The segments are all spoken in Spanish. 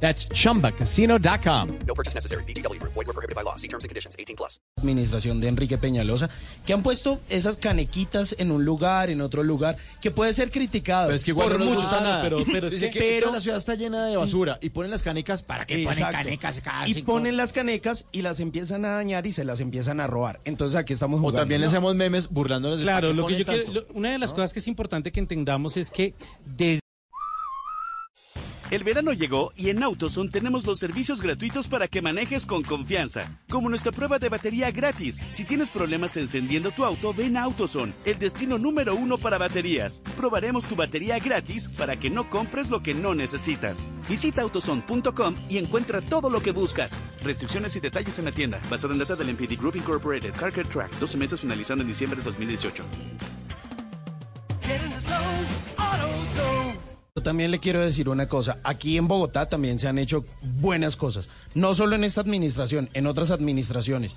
That's chumbacasino.com. No purchase necessary. BGW. Void were prohibited by law. See terms and conditions. 18 plus. administración de Enrique Peñalosa, que han puesto esas canequitas en un lugar, en otro lugar, que puede ser criticado Pero es que igual por no muchos. nada. pero, pero, es que- que pero- la ciudad está llena de basura y ponen las canicas para que ponen canecas cada y ponen las canecas y las empiezan a dañar y se las empiezan a robar. Entonces aquí estamos O jugando. también le hacemos memes burlándonos de Claro, ¿para qué lo que yo quiero, lo- una de las cosas que es importante que entendamos es que desde El verano llegó y en AutoZone tenemos los servicios gratuitos para que manejes con confianza, como nuestra prueba de batería gratis. Si tienes problemas encendiendo tu auto, ven a AutoZone, el destino número uno para baterías. Probaremos tu batería gratis para que no compres lo que no necesitas. Visita autozone.com y encuentra todo lo que buscas. Restricciones y detalles en la tienda, basada en data del MPD Group Incorporated, Car Care Track, 12 meses finalizando en diciembre de 2018. Yo también le quiero decir una cosa. Aquí en Bogotá también se han hecho buenas cosas. No solo en esta administración, en otras administraciones.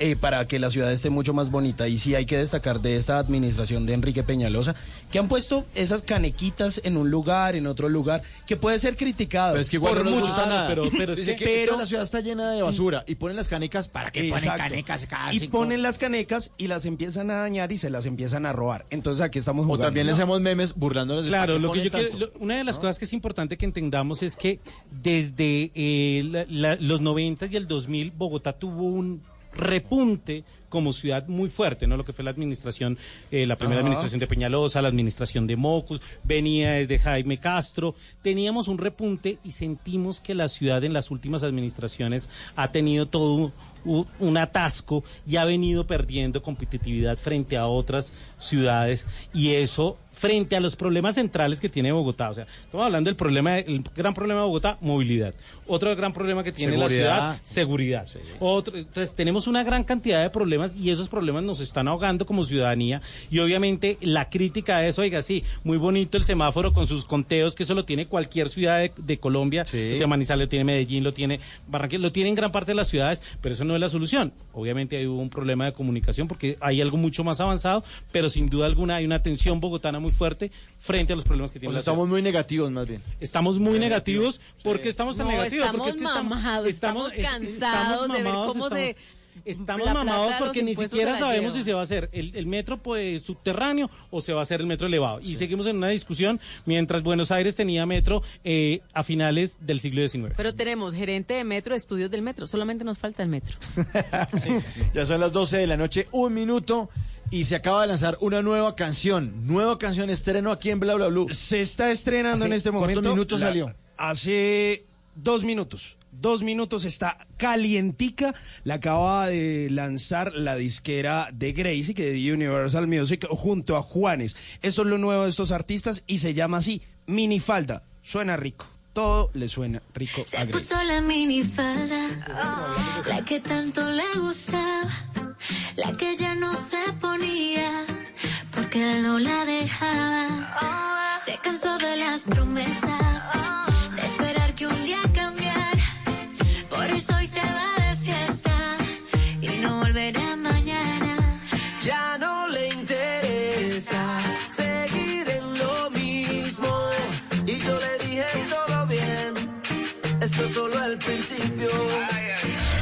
Eh, para que la ciudad esté mucho más bonita. Y sí hay que destacar de esta administración de Enrique Peñalosa, que han puesto esas canequitas en un lugar, en otro lugar, que puede ser criticado. Pero es que igual por no muchos. nada. pero- pero es Dice que- que pero- toda la ciudad está llena de basura y ponen las canicas para que ponen canecas cada y cinco- ponen las canecas y las empiezan a dañar y se las empiezan a robar. Entonces aquí estamos O jugando. también le hacemos memes burlándonos de Claro, ¿para qué lo que yo quiero, lo- una de las cosas que es importante que entendamos es que desde eh, la- la- los 90 y el 2000 Bogotá tuvo un repunte como ciudad muy fuerte, ¿no? Lo que fue la administración, eh, la primera administración de Peñalosa, la administración de Mocus, venía desde Jaime Castro, teníamos un repunte y sentimos que la ciudad en las últimas administraciones ha tenido todo un, atasco y ha venido perdiendo competitividad frente a otras ciudades y eso frente a los problemas centrales que tiene Bogotá. O sea, estamos hablando del problema, el gran problema de Bogotá, movilidad. Otro gran problema que tiene la ciudad, seguridad. Otro, entonces tenemos una gran cantidad de problemas y esos problemas nos están ahogando como ciudadanía y obviamente la crítica a eso, oiga, sí, muy bonito el semáforo con sus conteos, que eso lo tiene cualquier ciudad de, de Colombia, Sí. lo tiene Manizales, lo tiene Medellín, lo tiene Barranquilla, lo tiene en gran parte de las ciudades, pero eso no es la solución. Obviamente hubo un problema de comunicación porque hay algo mucho más avanzado, pero sin duda alguna hay una tensión bogotana muy fuerte frente a los problemas que tiene O sea, la ciudad. estamos muy negativos más bien. Estamos muy negativos. ¿Por qué estamos tan No, negativos? estamos Porque es que mamados, estamos es- cansados de ver cómo estamos, se- Estamos mamados porque ni siquiera sabemos lleva. si se va a hacer el, el metro pues, subterráneo o se va a hacer el metro elevado. Y seguimos en una discusión mientras Buenos Aires tenía metro eh, a finales del siglo XIX. Pero tenemos gerente de metro, estudios del metro. Solamente nos falta el metro. Ya son las 12 de la noche, un minuto, y se acaba de lanzar una nueva canción. Nueva canción, estreno aquí en Bla Bla Blue. Se está estrenando ¿Hace en este cuántos momento. minutos La- salió? Hace dos minutos. Dos minutos está calientica. La acaba de lanzar la disquera de Gracie, que de Universal Music, junto a Juanes. Eso es lo nuevo de estos artistas y se llama así, Minifalda. Suena rico. Todo le suena rico a Se Gracie. puso la minifalda, la que tanto le gustaba, la que ya no se ponía, porque él no la dejaba. Se cansó de las promesas, es solo el principio.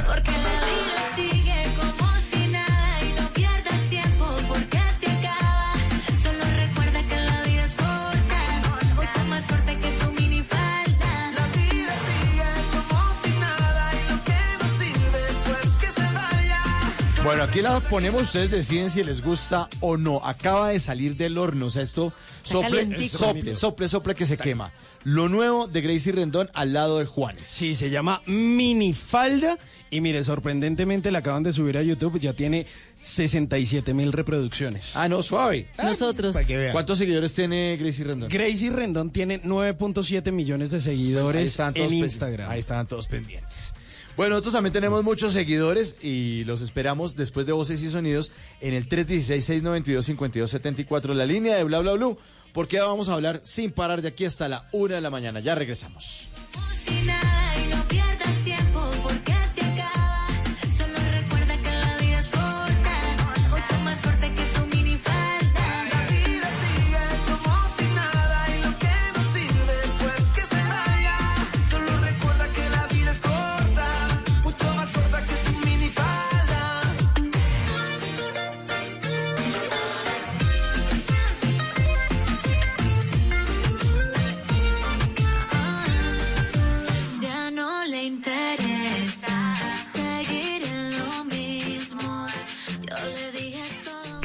Porque la vida sigue como si nada y no pierdas tiempo porque se acaba. Solo recuerda que la vida es corta, mucho más corta que tu minifalda. La vida sigue como si nada y lo que no sirve, pues que se vaya. Bueno, aquí la ponemos, ustedes deciden si les gusta o no. Acaba de salir del horno, o sea, esto sople, sople, sople, sople que se quema. Lo nuevo de Gracie Rendón al lado de Juanes. Sí, se llama Minifalda. Y mire, sorprendentemente la acaban de subir a YouTube. Ya tiene 67 mil reproducciones. Ah, no, suave. Nosotros. Para que vean. ¿Cuántos seguidores tiene Gracie Rendón? Gracie Rendón tiene 9.7 millones de Ahí seguidores están todos en Instagram. Ahí estaban todos pendientes. Bueno, nosotros también tenemos muchos seguidores y los esperamos después de Voces y Sonidos en el 316-692-5274, la línea de Bla Bla Blue, porque vamos a hablar sin parar de aquí hasta la una de la mañana. Ya regresamos.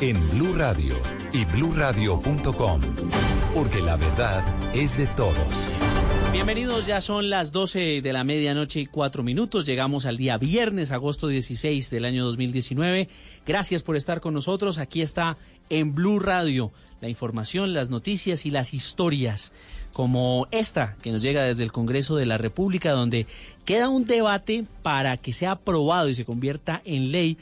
en Blue Radio y bluradio.com, porque la verdad es de todos. Bienvenidos, ya son las 12 de la medianoche y cuatro minutos. Llegamos al día viernes, agosto 16 del año 2019. Gracias por estar con nosotros. Aquí está en Blue Radio la información, las noticias y las historias como esta que nos llega desde el Congreso de la República, donde queda un debate para que sea aprobado y se convierta en ley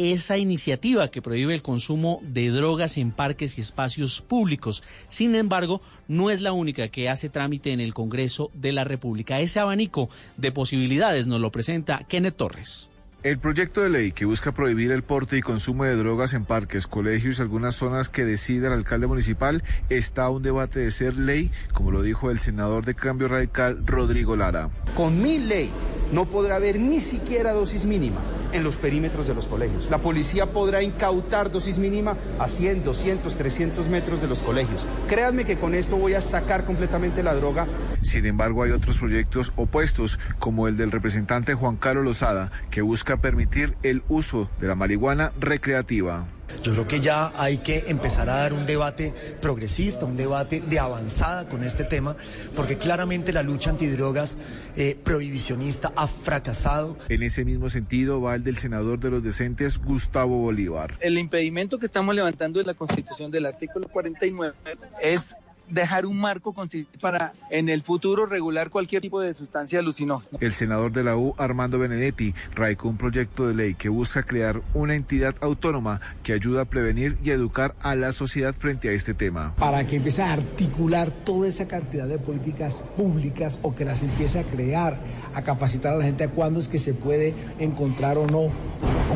esa iniciativa que prohíbe el consumo de drogas en parques y espacios públicos. Sin embargo, no es la única que hace trámite en el Congreso de la República. Ese abanico de posibilidades nos lo presenta Kenneth Torres. El proyecto de ley que busca prohibir el porte y consumo de drogas en parques, colegios y algunas zonas que decida el alcalde municipal está a un debate de ser ley, como lo dijo el senador de Cambio Radical, Rodrigo Lara. Con mi ley no podrá haber ni siquiera dosis mínima en los perímetros de los colegios. La policía podrá incautar dosis mínima a 100, 200, 300 metros de los colegios. Créanme que con esto voy a sacar completamente la droga. Sin embargo, hay otros proyectos opuestos, como el del representante Juan Carlos Lozada, que busca permitir el uso de la marihuana recreativa. Yo creo que ya hay que empezar a dar un debate progresista, un debate de avanzada con este tema, porque claramente la lucha antidrogas eh, prohibicionista ha fracasado. En ese mismo sentido va el del senador de los decentes, Gustavo Bolívar. El impedimento que estamos levantando en la Constitución del artículo 49 es dejar un marco para en el futuro regular cualquier tipo de sustancia alucinógena. El senador de la U, Armando Benedetti, radicó un proyecto de ley que busca crear una entidad autónoma que ayuda a prevenir y educar a la sociedad frente a este tema. Para que empiece a articular toda esa cantidad de políticas públicas o que las empiece a crear, a capacitar a la gente a cuándo es que se puede encontrar o no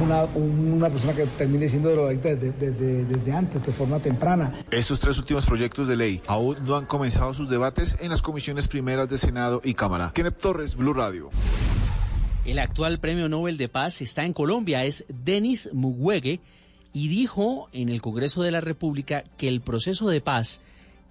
una, una persona que termine siendo drogadicta desde, desde, desde antes, de forma temprana. Estos tres últimos proyectos de ley aún no han comenzado sus debates en las comisiones primeras de Senado y Cámara. Kenneth Torres, Blue Radio. El actual premio Nobel de Paz está en Colombia, es Denis Mukwege, y dijo en el Congreso de la República que el proceso de paz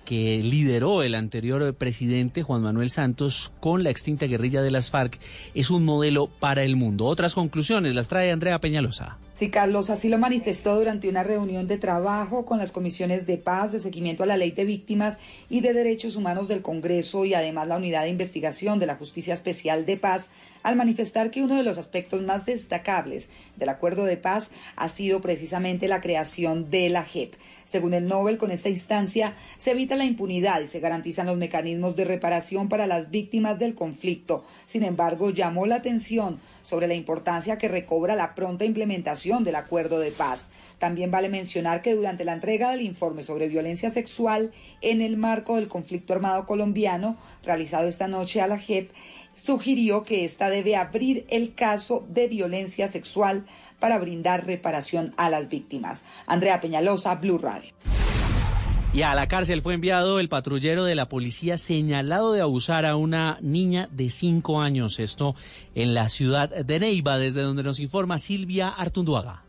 que lideró el anterior presidente Juan Manuel Santos con la extinta guerrilla de las FARC es un modelo para el mundo. Otras conclusiones las trae Andrea Peñalosa. Sí, Carlos, así lo manifestó durante una reunión de trabajo con las comisiones de paz, de seguimiento a la ley de víctimas y de derechos humanos del Congreso y además la unidad de investigación de la Justicia Especial de Paz, al manifestar que uno de los aspectos más destacables del acuerdo de paz ha sido precisamente la creación de la JEP. Según el Nobel, con esta instancia se evita la impunidad y se garantizan los mecanismos de reparación para las víctimas del conflicto. Sin embargo, llamó la atención sobre la importancia que recobra la pronta implementación del acuerdo de paz. También vale mencionar que durante la entrega del informe sobre violencia sexual en el marco del conflicto armado colombiano, realizado esta noche a la JEP, sugirió que ésta debe abrir el caso de violencia sexual para brindar reparación a las víctimas. Andrea Peñalosa, Blue Radio. Y a la cárcel fue enviado el patrullero de la policía señalado de abusar a una niña de cinco años. Esto en la ciudad de Neiva, desde donde nos informa Silvia Artunduaga.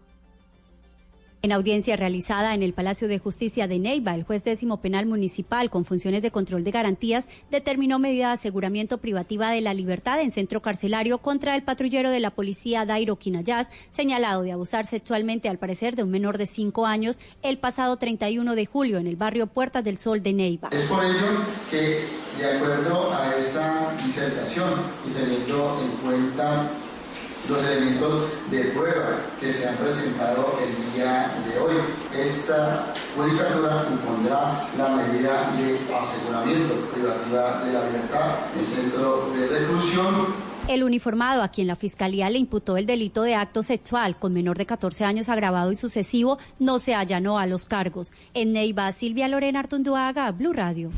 En audiencia realizada en el Palacio de Justicia de Neiva, el juez décimo penal municipal con funciones de control de garantías determinó medida de aseguramiento privativa de la libertad en centro carcelario contra el patrullero de la policía Dairo Quinayas, señalado de abusar sexualmente al parecer de un menor de cinco años el pasado 31 de julio en el barrio Puertas del Sol de Neiva. Es por ello que, de acuerdo a esta disertación y teniendo en cuenta los elementos de prueba que se han presentado el día de hoy. Esta judicatura impondrá la medida de aseguramiento privativa de la libertad en centro de reclusión el uniformado a quien la fiscalía le imputó el delito de acto sexual con menor de 14 años agravado y sucesivo no se allanó a los cargos. En Neiva, Silvia Lorena Artunduaga, Blue Radio.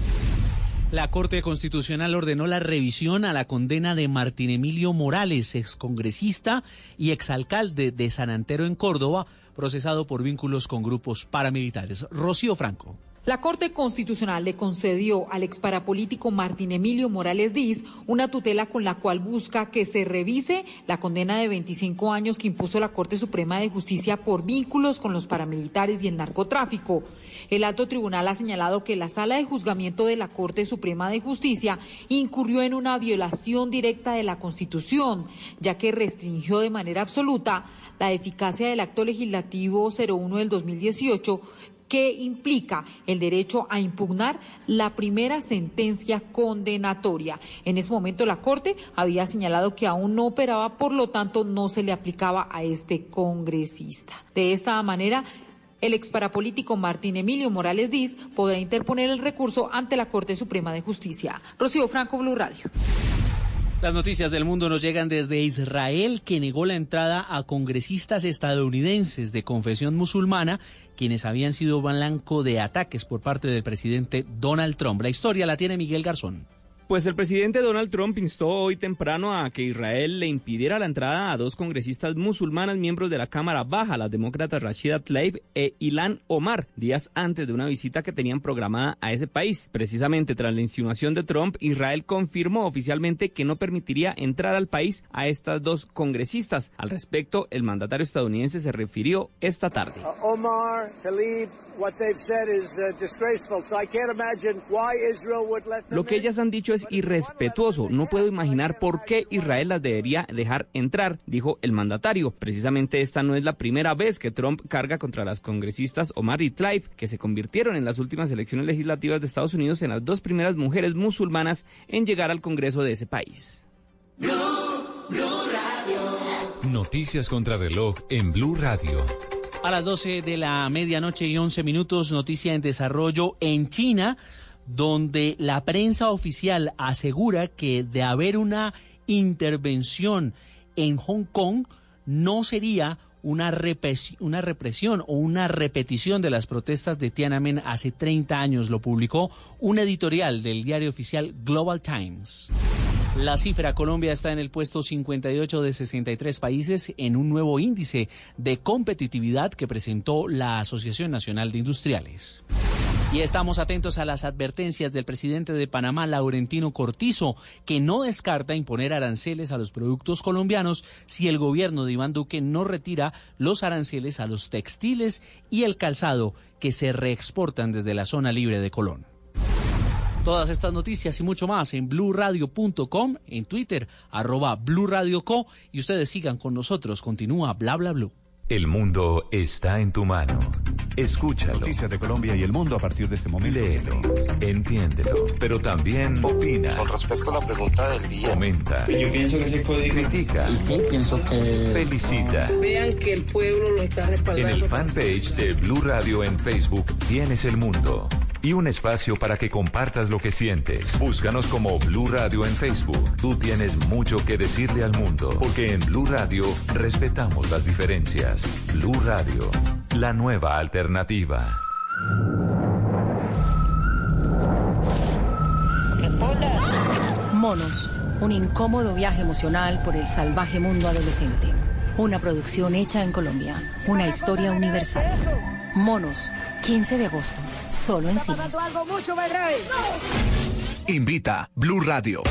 La Corte Constitucional ordenó la revisión a la condena de Martín Emilio Morales, excongresista y exalcalde de San Antero en Córdoba, procesado por vínculos con grupos paramilitares. Rocío Franco. La Corte Constitucional le concedió al exparapolítico Martín Emilio Morales Díaz una tutela con la cual busca que se revise la condena de 25 años que impuso la Corte Suprema de Justicia por vínculos con los paramilitares y el narcotráfico. El alto tribunal ha señalado que la sala de juzgamiento de la Corte Suprema de Justicia incurrió en una violación directa de la Constitución, ya que restringió de manera absoluta la eficacia del acto legislativo 01 del 2018 que implica el derecho a impugnar la primera sentencia condenatoria. En ese momento la Corte había señalado que aún no operaba, por lo tanto no se le aplicaba a este congresista. De esta manera, el exparapolítico Martín Emilio Morales Diz podrá interponer el recurso ante la Corte Suprema de Justicia. Rocío Franco, Blue Radio. Las noticias del mundo nos llegan desde Israel, que negó la entrada a congresistas estadounidenses de confesión musulmana, quienes habían sido blanco de ataques por parte del presidente Donald Trump. La historia la tiene Miguel Garzón. Pues el presidente Donald Trump instó hoy temprano a que Israel le impidiera la entrada a dos congresistas musulmanas miembros de la Cámara Baja, las demócratas Rashida Tlaib e Ilan Omar, días antes de una visita que tenían programada a ese país. Precisamente tras la insinuación de Trump, Israel confirmó oficialmente que no permitiría entrar al país a estas dos congresistas. Al respecto, el mandatario estadounidense se refirió esta tarde. Omar, Tlaib, lo que ellas han dicho es irrespetuoso. No puedo imaginar por qué Israel las debería dejar entrar, dijo el mandatario. Precisamente esta no es la primera vez que Trump carga contra las congresistas Omar y Tlaib, que se convirtieron en las últimas elecciones legislativas de Estados Unidos en las dos primeras mujeres musulmanas en llegar al Congreso de ese país. Noticias contra reloj en Blue Radio. A las 12 de la medianoche y 11 minutos, noticia en desarrollo en China, donde la prensa oficial asegura que de haber una intervención en Hong Kong, no sería una, una represión o una repetición de las protestas de Tiananmen hace 30 años. Lo publicó un editorial del diario oficial Global Times. La cifra Colombia está en el puesto 58 de 63 países en un nuevo índice de competitividad que presentó la Asociación Nacional de Industriales. Y estamos atentos a las advertencias del presidente de Panamá, Laurentino Cortizo, que no descarta imponer aranceles a los productos colombianos si el gobierno de Iván Duque no retira los aranceles a los textiles y el calzado que se reexportan desde la zona libre de Colón. Todas estas noticias y mucho más en blurradio.com, en Twitter, arroba blurradioco, y ustedes sigan con nosotros. Continúa bla bla blue. El mundo está en tu mano. Escúchalo. Noticias de Colombia y el mundo a partir de este momento. Léelo, entiéndelo, pero también opina. Con respecto a la pregunta del día. Comenta. Yo pienso que se puede. Critica. Y sí, pienso que. Felicita. Vean que el pueblo lo está respaldando. En el fanpage de Blue Radio en Facebook tienes el mundo y un espacio para que compartas lo que sientes. Búscanos como Blue Radio en Facebook. Tú tienes mucho que decirle al mundo, porque en Blue Radio respetamos las diferencias. Blue Radio, la nueva alternativa. Monos, un incómodo viaje emocional por el salvaje mundo adolescente. Una producción hecha en Colombia, una historia universal. Monos, 15 de agosto, solo en cines. Invita Blue Radio.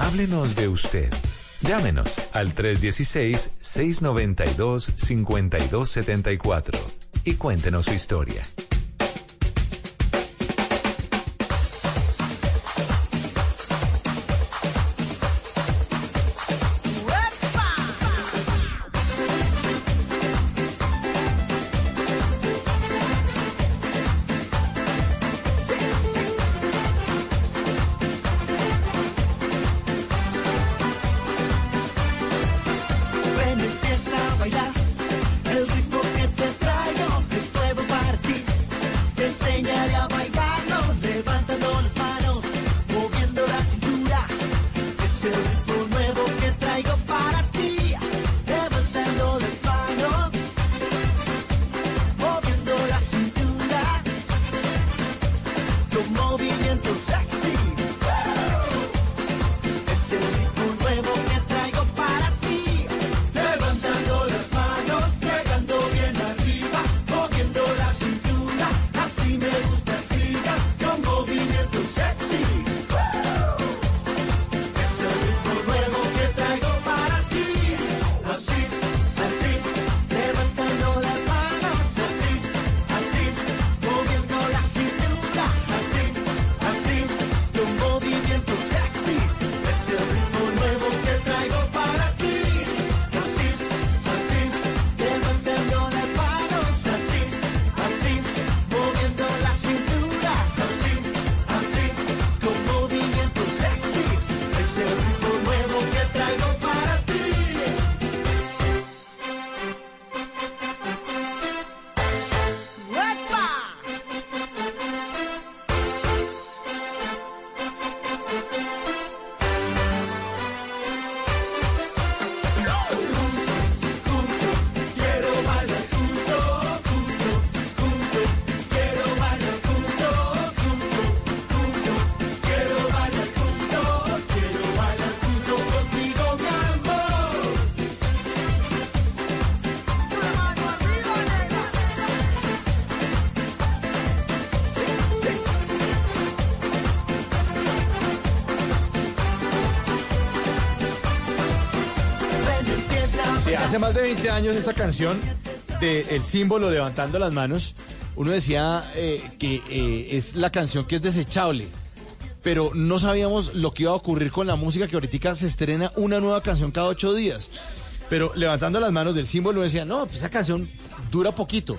Háblenos de usted. Llámenos al 316-692-5274 y cuéntenos su historia. Más de 20 años esta canción de El símbolo levantando las manos, uno decía eh, que eh, es la canción que es desechable, pero no sabíamos lo que iba a ocurrir con la música que ahorita se estrena una nueva canción cada ocho días. Pero levantando las manos del símbolo decía, no, pues esa canción dura poquito.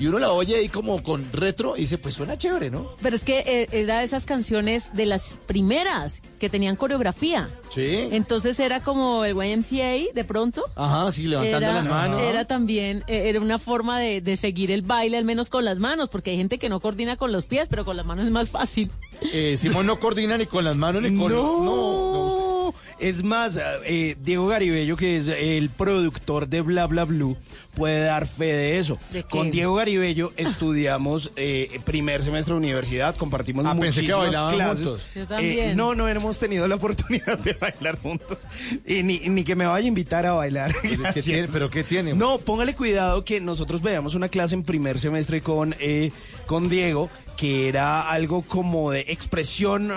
Y uno la oye ahí como con retro y dice, pues suena chévere, ¿no? Pero es que eh, era de esas canciones de las primeras que tenían coreografía. Sí. Entonces era como el YMCA de pronto. Ajá, sí, levantando era, las manos. Era también, eh, era una forma de, de seguir el baile, al menos con las manos, porque hay gente que no coordina con los pies, pero con las manos es más fácil. Eh, Simón no coordina ni con las manos ni con... No, Es más, eh, Diego Garibello, que es el productor de Bla Bla Blue, puede dar fe de eso. ¿De qué? Con Diego Garibello estudiamos eh, primer semestre de universidad, compartimos Ah, pensé que muchísimas clases. juntos. Yo también. Eh, no, no hemos tenido la oportunidad de bailar juntos. Y ni, ni que me vaya a invitar a bailar. ¿Qué Gracias. tiene? ¿Pero qué tiene? No, póngale cuidado que nosotros veíamos una clase en primer semestre con, eh, con Diego, que era algo como de expresión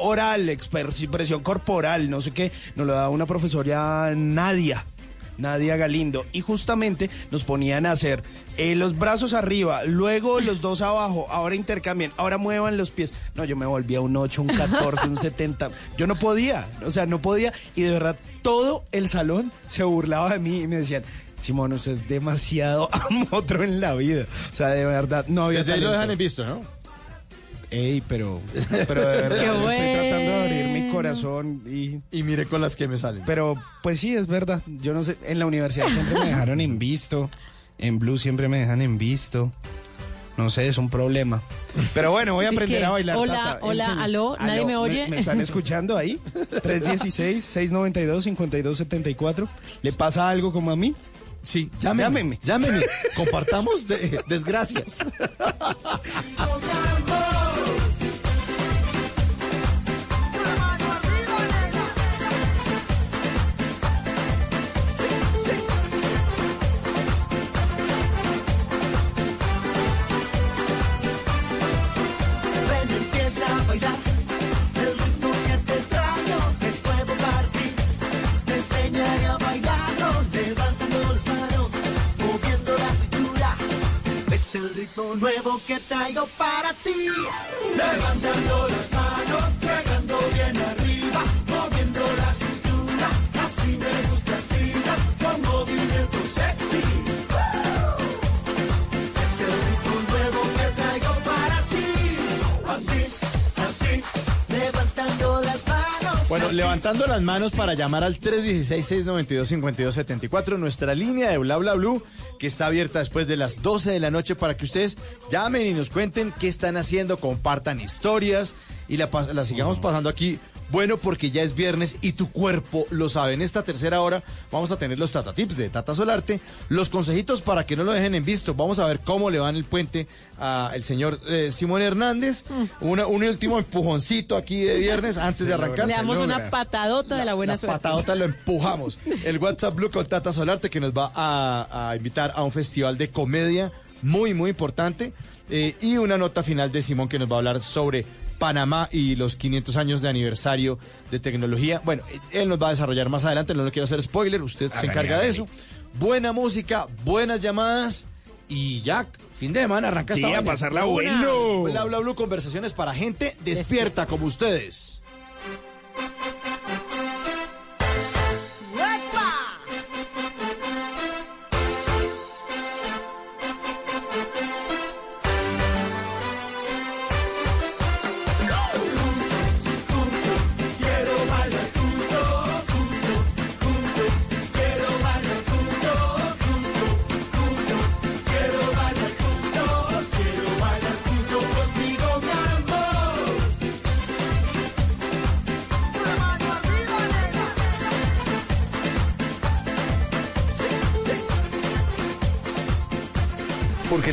oral, expresión corporal, no sé qué. Nos lo daba una profesora Nadia. Nadia Galindo, y justamente nos ponían a hacer eh, los brazos arriba, luego los dos abajo, ahora intercambien, ahora muevan los pies. No, yo me volvía un 8, un 14, un 70. Yo no podía, o sea, no podía, y de verdad todo el salón se burlaba de mí y me decían, Simón, usted es demasiado otro en la vida. O sea, de verdad, no había Desde ahí lo dejan en visto, ¿no? Ey, pero, pero de verdad, Qué estoy tratando de abrir mi corazón y... Y mire con las que me salen. Pero, pues sí, es verdad. Yo no sé, en la universidad siempre me dejaron en visto. En Blue siempre me dejan en visto. No sé, es un problema. Pero bueno, voy a aprender a bailar. hola, Tata. hola, aló, ¿nadie me oye? ¿Me, están escuchando ahí? 316-692-5274. ¿Le pasa algo como a mí? Sí, llámeme. Llámeme. Compartamos de- desgracias. ritmo nuevo que traigo para ti. Levantando las manos, pegando bien arriba, Bueno, levantando las manos para llamar al 316-692-5274, nuestra línea de Bla Bla Blue, que está abierta después de las 12 de la noche para que ustedes llamen y nos cuenten qué están haciendo, compartan historias y la, la sigamos pasando aquí. Bueno, porque ya es viernes y tu cuerpo lo sabe. En esta tercera hora vamos a tener los Tata Tips de Tata Solarte, los consejitos para que no lo dejen en visto. Vamos a ver cómo le va en el puente al señor eh, Simón Hernández. Una- un último empujoncito aquí de viernes antes de arrancar. Le damos una patadota de la buena La suerte. patadota lo empujamos. El WhatsApp Blue con Tata Solarte que nos va a, a invitar a un festival de comedia muy, muy importante. Eh, y una nota final de Simón que nos va a hablar sobre Panamá y los 500 años de aniversario de tecnología. Bueno, él nos va a desarrollar más adelante, no le quiero hacer spoiler, usted se encarga de eso. Buena música, buenas llamadas y ya, fin de semana, arranca Sí, esta a pasarla bueno. Bla, bla, bla, conversaciones para gente despierta como ustedes.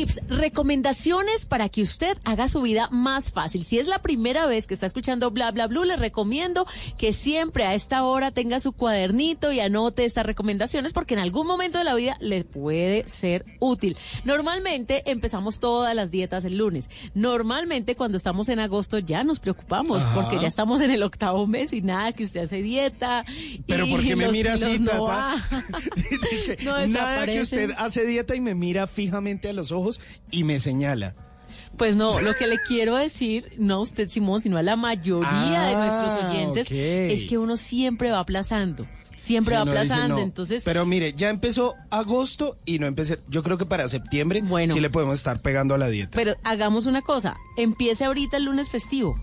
Tips, recomendaciones para que usted haga su vida más fácil. Si es la primera vez que está escuchando Bla Bla Blue, le recomiendo que siempre a esta hora tenga su cuadernito y anote estas recomendaciones porque en algún momento de la vida le puede ser útil. Normalmente empezamos todas las dietas el lunes. Normalmente cuando estamos en agosto ya nos preocupamos Ajá. porque ya estamos en el octavo mes y nada que usted hace dieta. Pero y ¿por qué me los mira así, no. No Nada que usted hace dieta y me mira fijamente a los ojos y me señala. Pues no, lo que le quiero decir, no a usted Simón, sino a la mayoría de nuestros Ah, oyentes, es que uno siempre va aplazando, siempre Sí, va aplazando, no. entonces... Pero mire, ya empezó agosto y no empecé. Yo creo que para septiembre Bueno. sí le podemos estar pegando a la dieta. Pero hagamos una cosa, empiece ahorita el lunes festivo.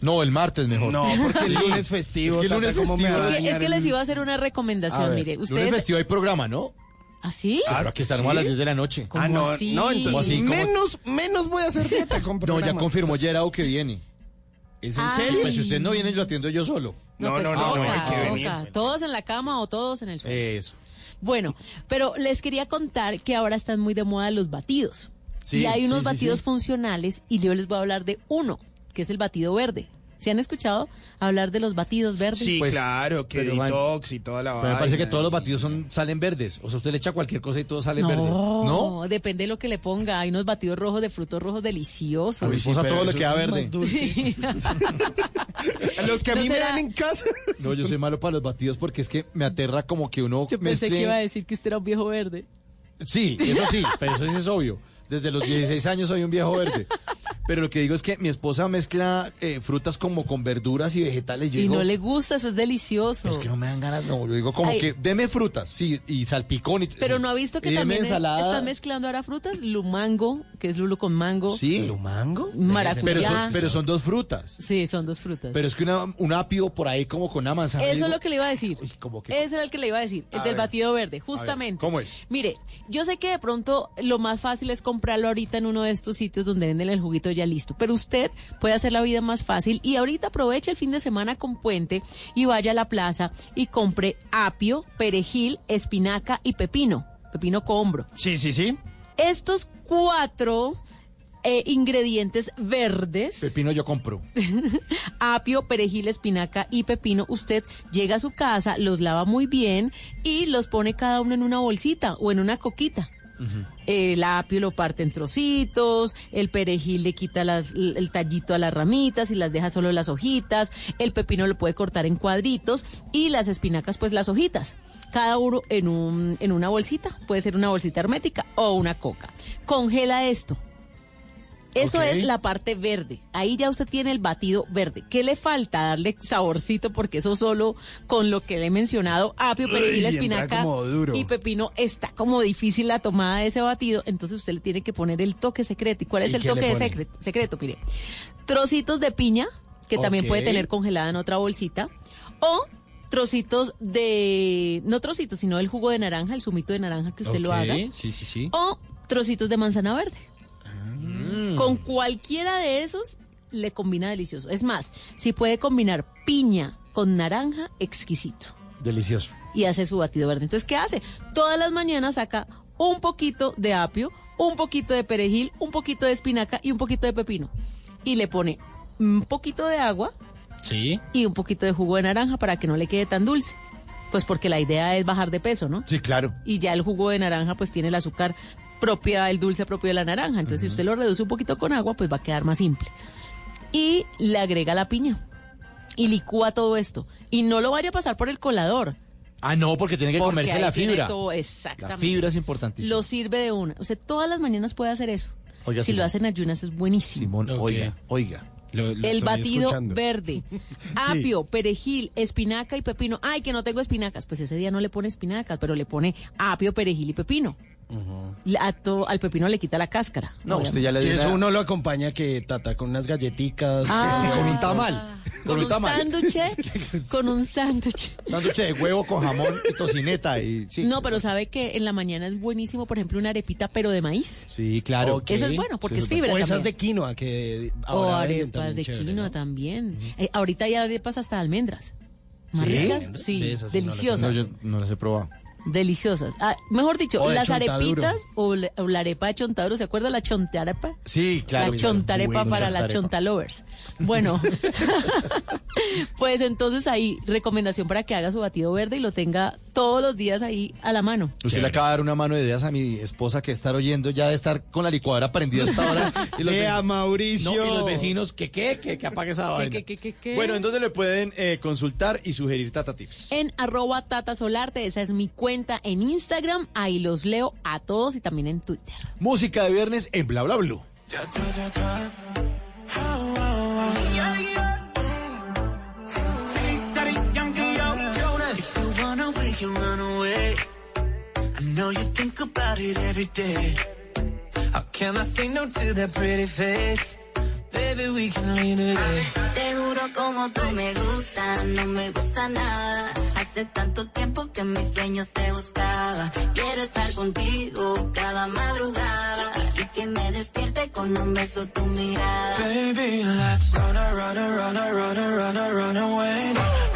No, el martes mejor. No, porque el lunes festivo, Es que el lunes ¿cómo me festivo- Es que, es que les iba a hacer una recomendación, ver, mire, lunes ustedes... festivo hay programa, ¿no? ¿Ah, sí? Claro, aquí estamos a las 10 de la noche. ¿Cómo Ah, no, así? no, entonces ¿Cómo así? ¿Cómo? menos, menos voy a hacer dieta con No, ya confirmó Gerao que viene. ¿Es en Ay. serio? Pues si usted no viene, yo lo atiendo yo solo. No, pues no, no, no, hay que toca. venir. Todos en la cama o todos en el suelo. Eso. Bueno, pero les quería contar que ahora están muy de moda los batidos. Sí, y hay unos sí, sí, batidos sí. funcionales y yo les voy a hablar de uno, que es el batido verde. ¿Se han escuchado hablar de los batidos verdes? Sí, Pues, claro, que pero, man, detox y toda la Pero me parece que vaina. todos los batidos son, salen verdes. O sea, usted le echa cualquier cosa y todos salen verdes. No, ¿No? depende de lo que le ponga. Hay unos batidos rojos de frutos rojos deliciosos. A mi sí, esposa todo eso queda verde. los que a ¿No mí me será? dan en casa. No, yo soy malo para los batidos porque es que me aterra como que uno Yo pensé mezcle- que iba a decir que usted era un viejo verde. Sí, eso sí, pero eso sí es obvio. Desde los 16 años soy un viejo verde. Pero lo que digo es que mi esposa mezcla eh, frutas como con verduras y vegetales. Yo y digo, no le gusta, eso es delicioso. es que no me dan ganas, no. Yo digo como Ay. que deme frutas, sí, y salpicón. Y, Pero no ha visto que también es- están mezclando ahora frutas, lumango, que es lulo con mango, Sí. ¿Lumango? maracuyá. Pero son, pero son dos frutas. Sí, son dos frutas. Pero es que una- un apio por ahí como con una manzana. Eso digo, es lo que le iba a decir. uy, como que- Ese era el que le iba a decir, el A del ver. batido verde, justamente. ¿cómo es? Mire, yo sé que de pronto lo más fácil es comprarlo ahorita en uno de estos sitios donde venden el juguito ya listo, pero usted puede hacer la vida más fácil y ahorita aproveche el fin de semana con puente y vaya a la plaza y compre apio, perejil, espinaca y pepino, pepino combro. Sí, sí, sí. Estos cuatro eh, ingredientes verdes Pepino yo compro. apio, perejil, espinaca y pepino, usted llega a su casa, los lava muy bien y los pone cada uno en una bolsita o en una coquita. El apio lo parte en trocitos, el perejil le quita las- el tallito a las ramitas y las deja solo las hojitas, el pepino lo puede cortar en cuadritos y las espinacas pues las hojitas. Cada uno en, un, en una bolsita, puede ser una bolsita hermética o una coca. Congela esto. Eso es la parte verde. Ahí ya usted tiene el batido verde. ¿Qué le falta? Darle saborcito porque eso solo con lo que le he mencionado, apio, perejil, espinaca y pepino, está como difícil la tomada de ese batido. Entonces usted le tiene que poner el toque secreto. ¿Y cuál es ¿Y el toque de secreto? secreto? Mire, trocitos de piña, que también puede tener congelada en otra bolsita, o trocitos de, no trocitos, sino el jugo de naranja, el zumito de naranja que usted lo haga, Sí, sí, sí. o trocitos de manzana verde. Mm. Con cualquiera de esos le combina delicioso. Es más, si puede combinar piña con naranja, exquisito. Delicioso. Y hace su batido verde. Entonces, ¿qué hace? Todas las mañanas saca un poquito de apio, un poquito de perejil, un poquito de espinaca y un poquito de pepino. Y le pone un poquito de agua Sí. y un poquito de jugo de naranja para que no le quede tan dulce. Pues porque la idea es bajar de peso, ¿no? Sí, claro. y ya el jugo de naranja pues tiene el azúcar propia, el dulce propio de la naranja. Entonces, si usted lo reduce un poquito con agua, pues va a quedar más simple. Y le agrega la piña y licúa todo esto. Y no lo vaya a pasar por el colador. Ah, no, porque tiene que porque comerse ahí la tiene fibra. todo- La exactamente. fibra es importantísima. Lo sirve de una. Usted todas las mañanas puede hacer eso. Oiga, si Simón. lo hacen ayunas es buenísimo. Simón, oiga, oiga. El batido verde, apio, perejil, espinaca y pepino. Ay, que no tengo espinacas. Pues ese día no le pone espinacas, pero le pone apio, perejil y pepino. La- a to- al pepino le quita la cáscara. No, usted ya le Y dio eso una- uno lo acompaña que tata con unas galletitas. Ah. con un tamal. Con un sándwich, con un sándwich. Sándwich de huevo con jamón y tocineta y sí. No, pero sabe que en la mañana es buenísimo, por ejemplo, una arepita, pero de maíz. Sí, claro. Ok. Eso es bueno, porque Sí, es fibra O esas también. de quinoa que O ahora venden arepas de chévere, quinoa ¿no? también. Eh, ahorita hay arepas hasta de almendras. Más ¿Sí? ricas, sí, esas sí deliciosas. No, yo no las he probado. Deliciosas. Ah, mejor dicho, O las chontaduro. arepitas o la, o la arepa de chontaduro, ¿se acuerda la chontarepa? Sí, claro. la chontarepa para las chontalovers. Bueno, pues entonces ahí, recomendación para que haga su batido verde y lo tenga todos los días ahí a la mano. Usted le acaba de dar una mano de ideas a mi esposa que estar oyendo ya de estar con la licuadora prendida hasta ahora. Y los ve- Mauricio. No, y los vecinos, ¿qué qué? ¿Qué, que apague esa vaina? qué, qué, qué, qué? Bueno, ¿en dónde le pueden eh, consultar y sugerir Tata Tips? En arroba Tata Solarte, esa es mi cuenta en Instagram, ahí los leo a todos y también en Twitter. Música de viernes en Bla Bla Blue. Run away, you run away. I know you think about it every day. How can I say no to that pretty face? Baby, we can leave today. Te juro como tú me gusta, no me gusta nada. Hace tanto tiempo que en mis sueños te buscaba. Quiero estar contigo cada madrugada y que me despierte con un beso tu mirada. Baby, let's run, run, run, run, run, a, run away now.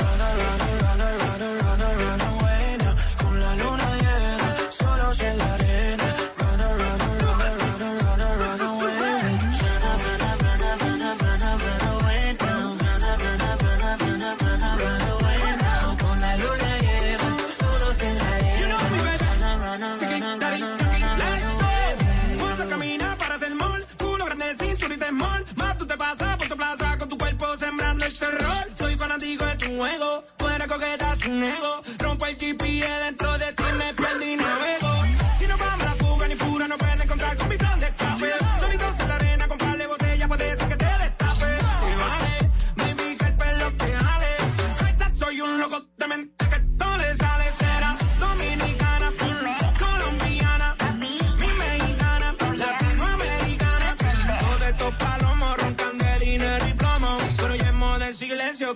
Soy fanático de tu juego, tú eres coqueta sin ego. Rompo el GPS dentro de ti, me pierdo y navego.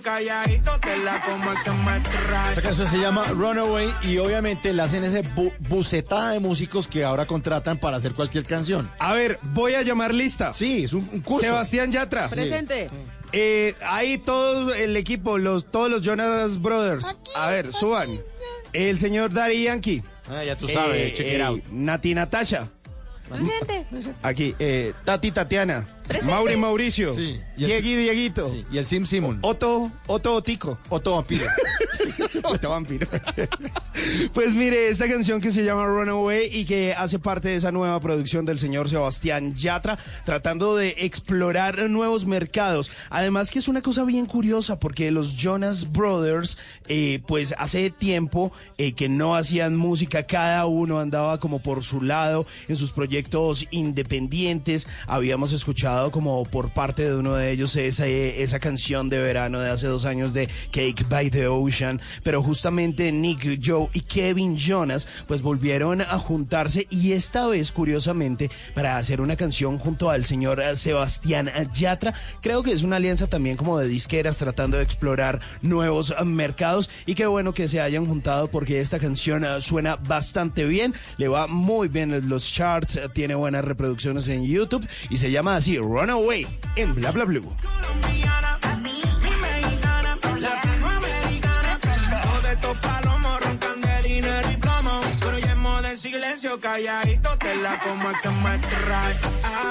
Calladito, te la como el que me trae. Esta canción se llama Runaway y obviamente le hacen ese bu- bucetada de músicos que ahora contratan para hacer cualquier canción. A ver, voy a llamar lista. Sí, es un, un curso. Sebastián Yatra. Presente. Eh, ahí todo el equipo, los, todos los Jonas Brothers. A ver, suban. El señor Daddy Yankee. Ah, ya tú sabes, check it out. Nati Natasha. Presente. Aquí, eh, Tati Tatiana. Presente. Mauri Mauricio. Sí, y Diegui Dieguito. Sí, y el Sim Simon. Otto, Otto Otico. Otto Vampiro. Otto Vampiro. pues mire, esta canción que se llama Runaway y que hace parte de esa nueva producción del señor Sebastián Yatra, tratando de explorar nuevos mercados. Además que es una cosa bien curiosa porque los Jonas Brothers, eh, pues hace tiempo eh, que no hacían música, cada uno andaba como por su lado en sus proyectos independientes. Habíamos escuchado como por parte de uno de ellos esa, esa canción de verano de hace dos años de Cake by the Ocean, pero justamente Nick, Joe y Kevin Jonas pues volvieron a juntarse y esta vez curiosamente para hacer una canción junto al señor Sebastián Yatra. Creo que es una alianza también como de disqueras tratando de explorar nuevos mercados y qué bueno que se hayan juntado porque esta canción suena bastante bien, le va muy bien en los charts, tiene buenas reproducciones en YouTube y se llama así Runaway en Bla Bla Blue.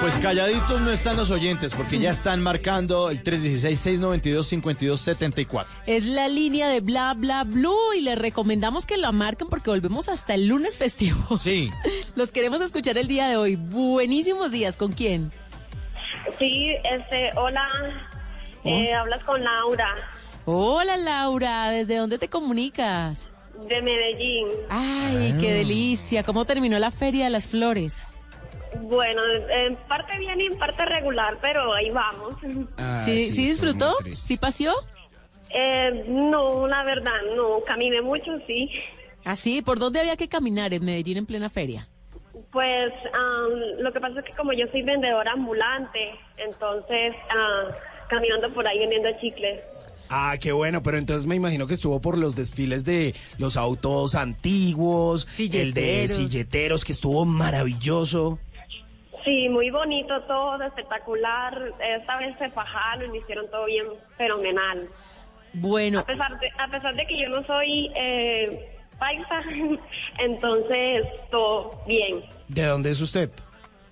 Pues calladitos no están los oyentes porque ya están marcando el 316-692-5274. Es la línea de bla bla blue y les recomendamos que la marquen porque volvemos hasta el lunes festivo. Sí. Los queremos escuchar el día de hoy. Buenísimos días. ¿Con quién? Sí, este, hola, eh, hablas con Laura Hola Laura, ¿desde dónde te comunicas? de Medellín. Ay, qué delicia. ¿Cómo terminó la Feria de las Flores? Bueno, en parte bien y en parte regular, pero ahí vamos. ¿Sí, sí, disfrutó? ¿Sí paseó? Eh, no, la verdad, no, caminé mucho, sí. ¿Ah, sí? ¿Por dónde había que caminar en Medellín en plena feria? Pues am, lo que pasa es que como yo soy vendedora ambulante, entonces ah, caminando por ahí vendiendo chicles. Ah, qué bueno, pero entonces me imagino que estuvo por los desfiles de los autos antiguos, el de Silleteros. silleteros, que estuvo maravilloso. Sí, muy bonito todo, espectacular. Esta vez se fajaron, hicieron todo bien fenomenal. Bueno, A pesar de, a pesar de que yo no soy eh, paisa, entonces todo bien. ¿De dónde es usted?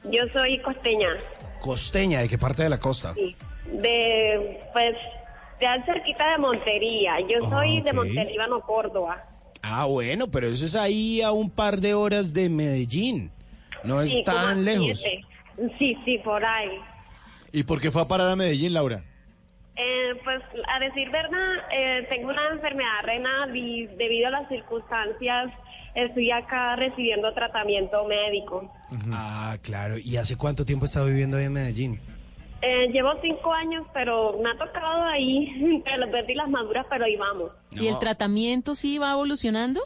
Yo soy costeña, Costeña, ¿de qué parte de la costa? sí, de pues de al cerquita de Montería. Yo Ah, soy de. Montelíbano, Córdoba. Ah, bueno, pero eso es ahí a un par de horas de Medellín. No es Sí, tan lejos. siete. Sí, sí, por ahí. ¿Y por qué fue a parar a Medellín, Laura? Eh, pues a decir verdad, eh, tengo una enfermedad renal y debido a las circunstancias estoy acá recibiendo tratamiento médico. Ah, claro. ¿Y hace cuánto tiempo está viviendo ahí en Medellín? Eh, llevo cinco años, pero me ha tocado ahí entre los verdes y las maduras, pero ahí vamos. ¿y el tratamiento sí va evolucionando?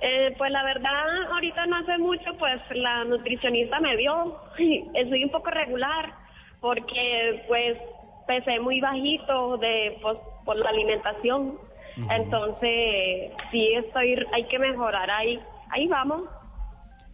Eh, pues la verdad, ahorita no hace mucho, pues la nutricionista me vio, estoy un poco regular, porque pues pesé muy bajito de pues, por la alimentación, entonces sí estoy, hay que mejorar ahí, ahí vamos.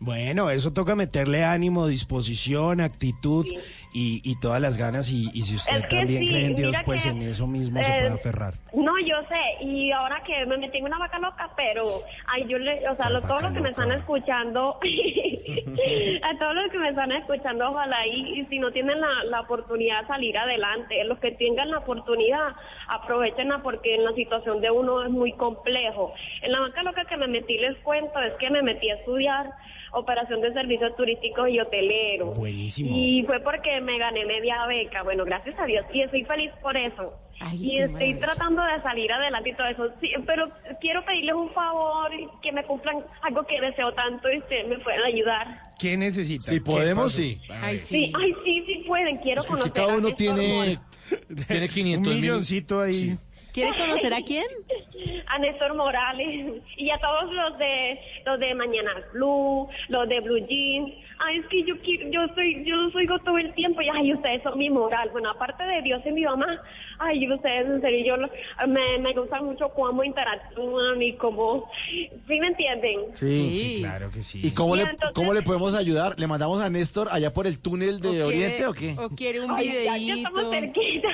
Bueno, eso toca meterle ánimo, disposición, actitud y, y todas las ganas. Y, y si usted Es que también sí, cree en Dios, pues que, en eso mismo se eh, puede aferrar. No, yo sé, y ahora que me metí en una vaca loca, pero ay, yo le, o sea, lo- todos los que me están escuchando, a todos los que me están escuchando, ojalá y, y si no tienen la, la oportunidad de salir adelante, los que tengan la oportunidad, aprovechenla porque en la situación de uno es muy complejo. En la vaca loca que me metí, les cuento, es que me metí a estudiar operación de servicios turísticos y hoteleros. Buenísimo. Y fue porque me gané media beca, bueno, gracias a Dios, y estoy feliz por eso. y qué estoy tratando de salir adelante y todo eso, sí, pero quiero pedirles un favor, que me cumplan algo que deseo tanto y ustedes me puedan ayudar. ¿Qué necesita? Si ¿Qué podemos, sí. Ay, Sí, ay, sí, sí pueden, quiero conocer cada a uno tiene, tiene 500 Un milloncito ahí. ¿Quiere conocer a quién? a Néstor Morales y a todos los de los de Mañana Blue, los de Blue Jeans. Ay, es que yo quiero, yo soy, yo los oigo todo el tiempo y ay, ustedes son mi moral. Bueno, aparte de Dios y mi mamá, ay, ustedes en serio, yo me, me gusta mucho cómo interactúan y cómo, ¿sí me entienden? Sí, Sí, claro que sí. ¿Y cómo Y le, entonces- cómo le podemos ayudar? ¿Le mandamos a Néstor allá por el túnel de ¿O Oriente quiere- o qué? ¿O quiere un Ay, ya, ya estamos videíto? cerquita.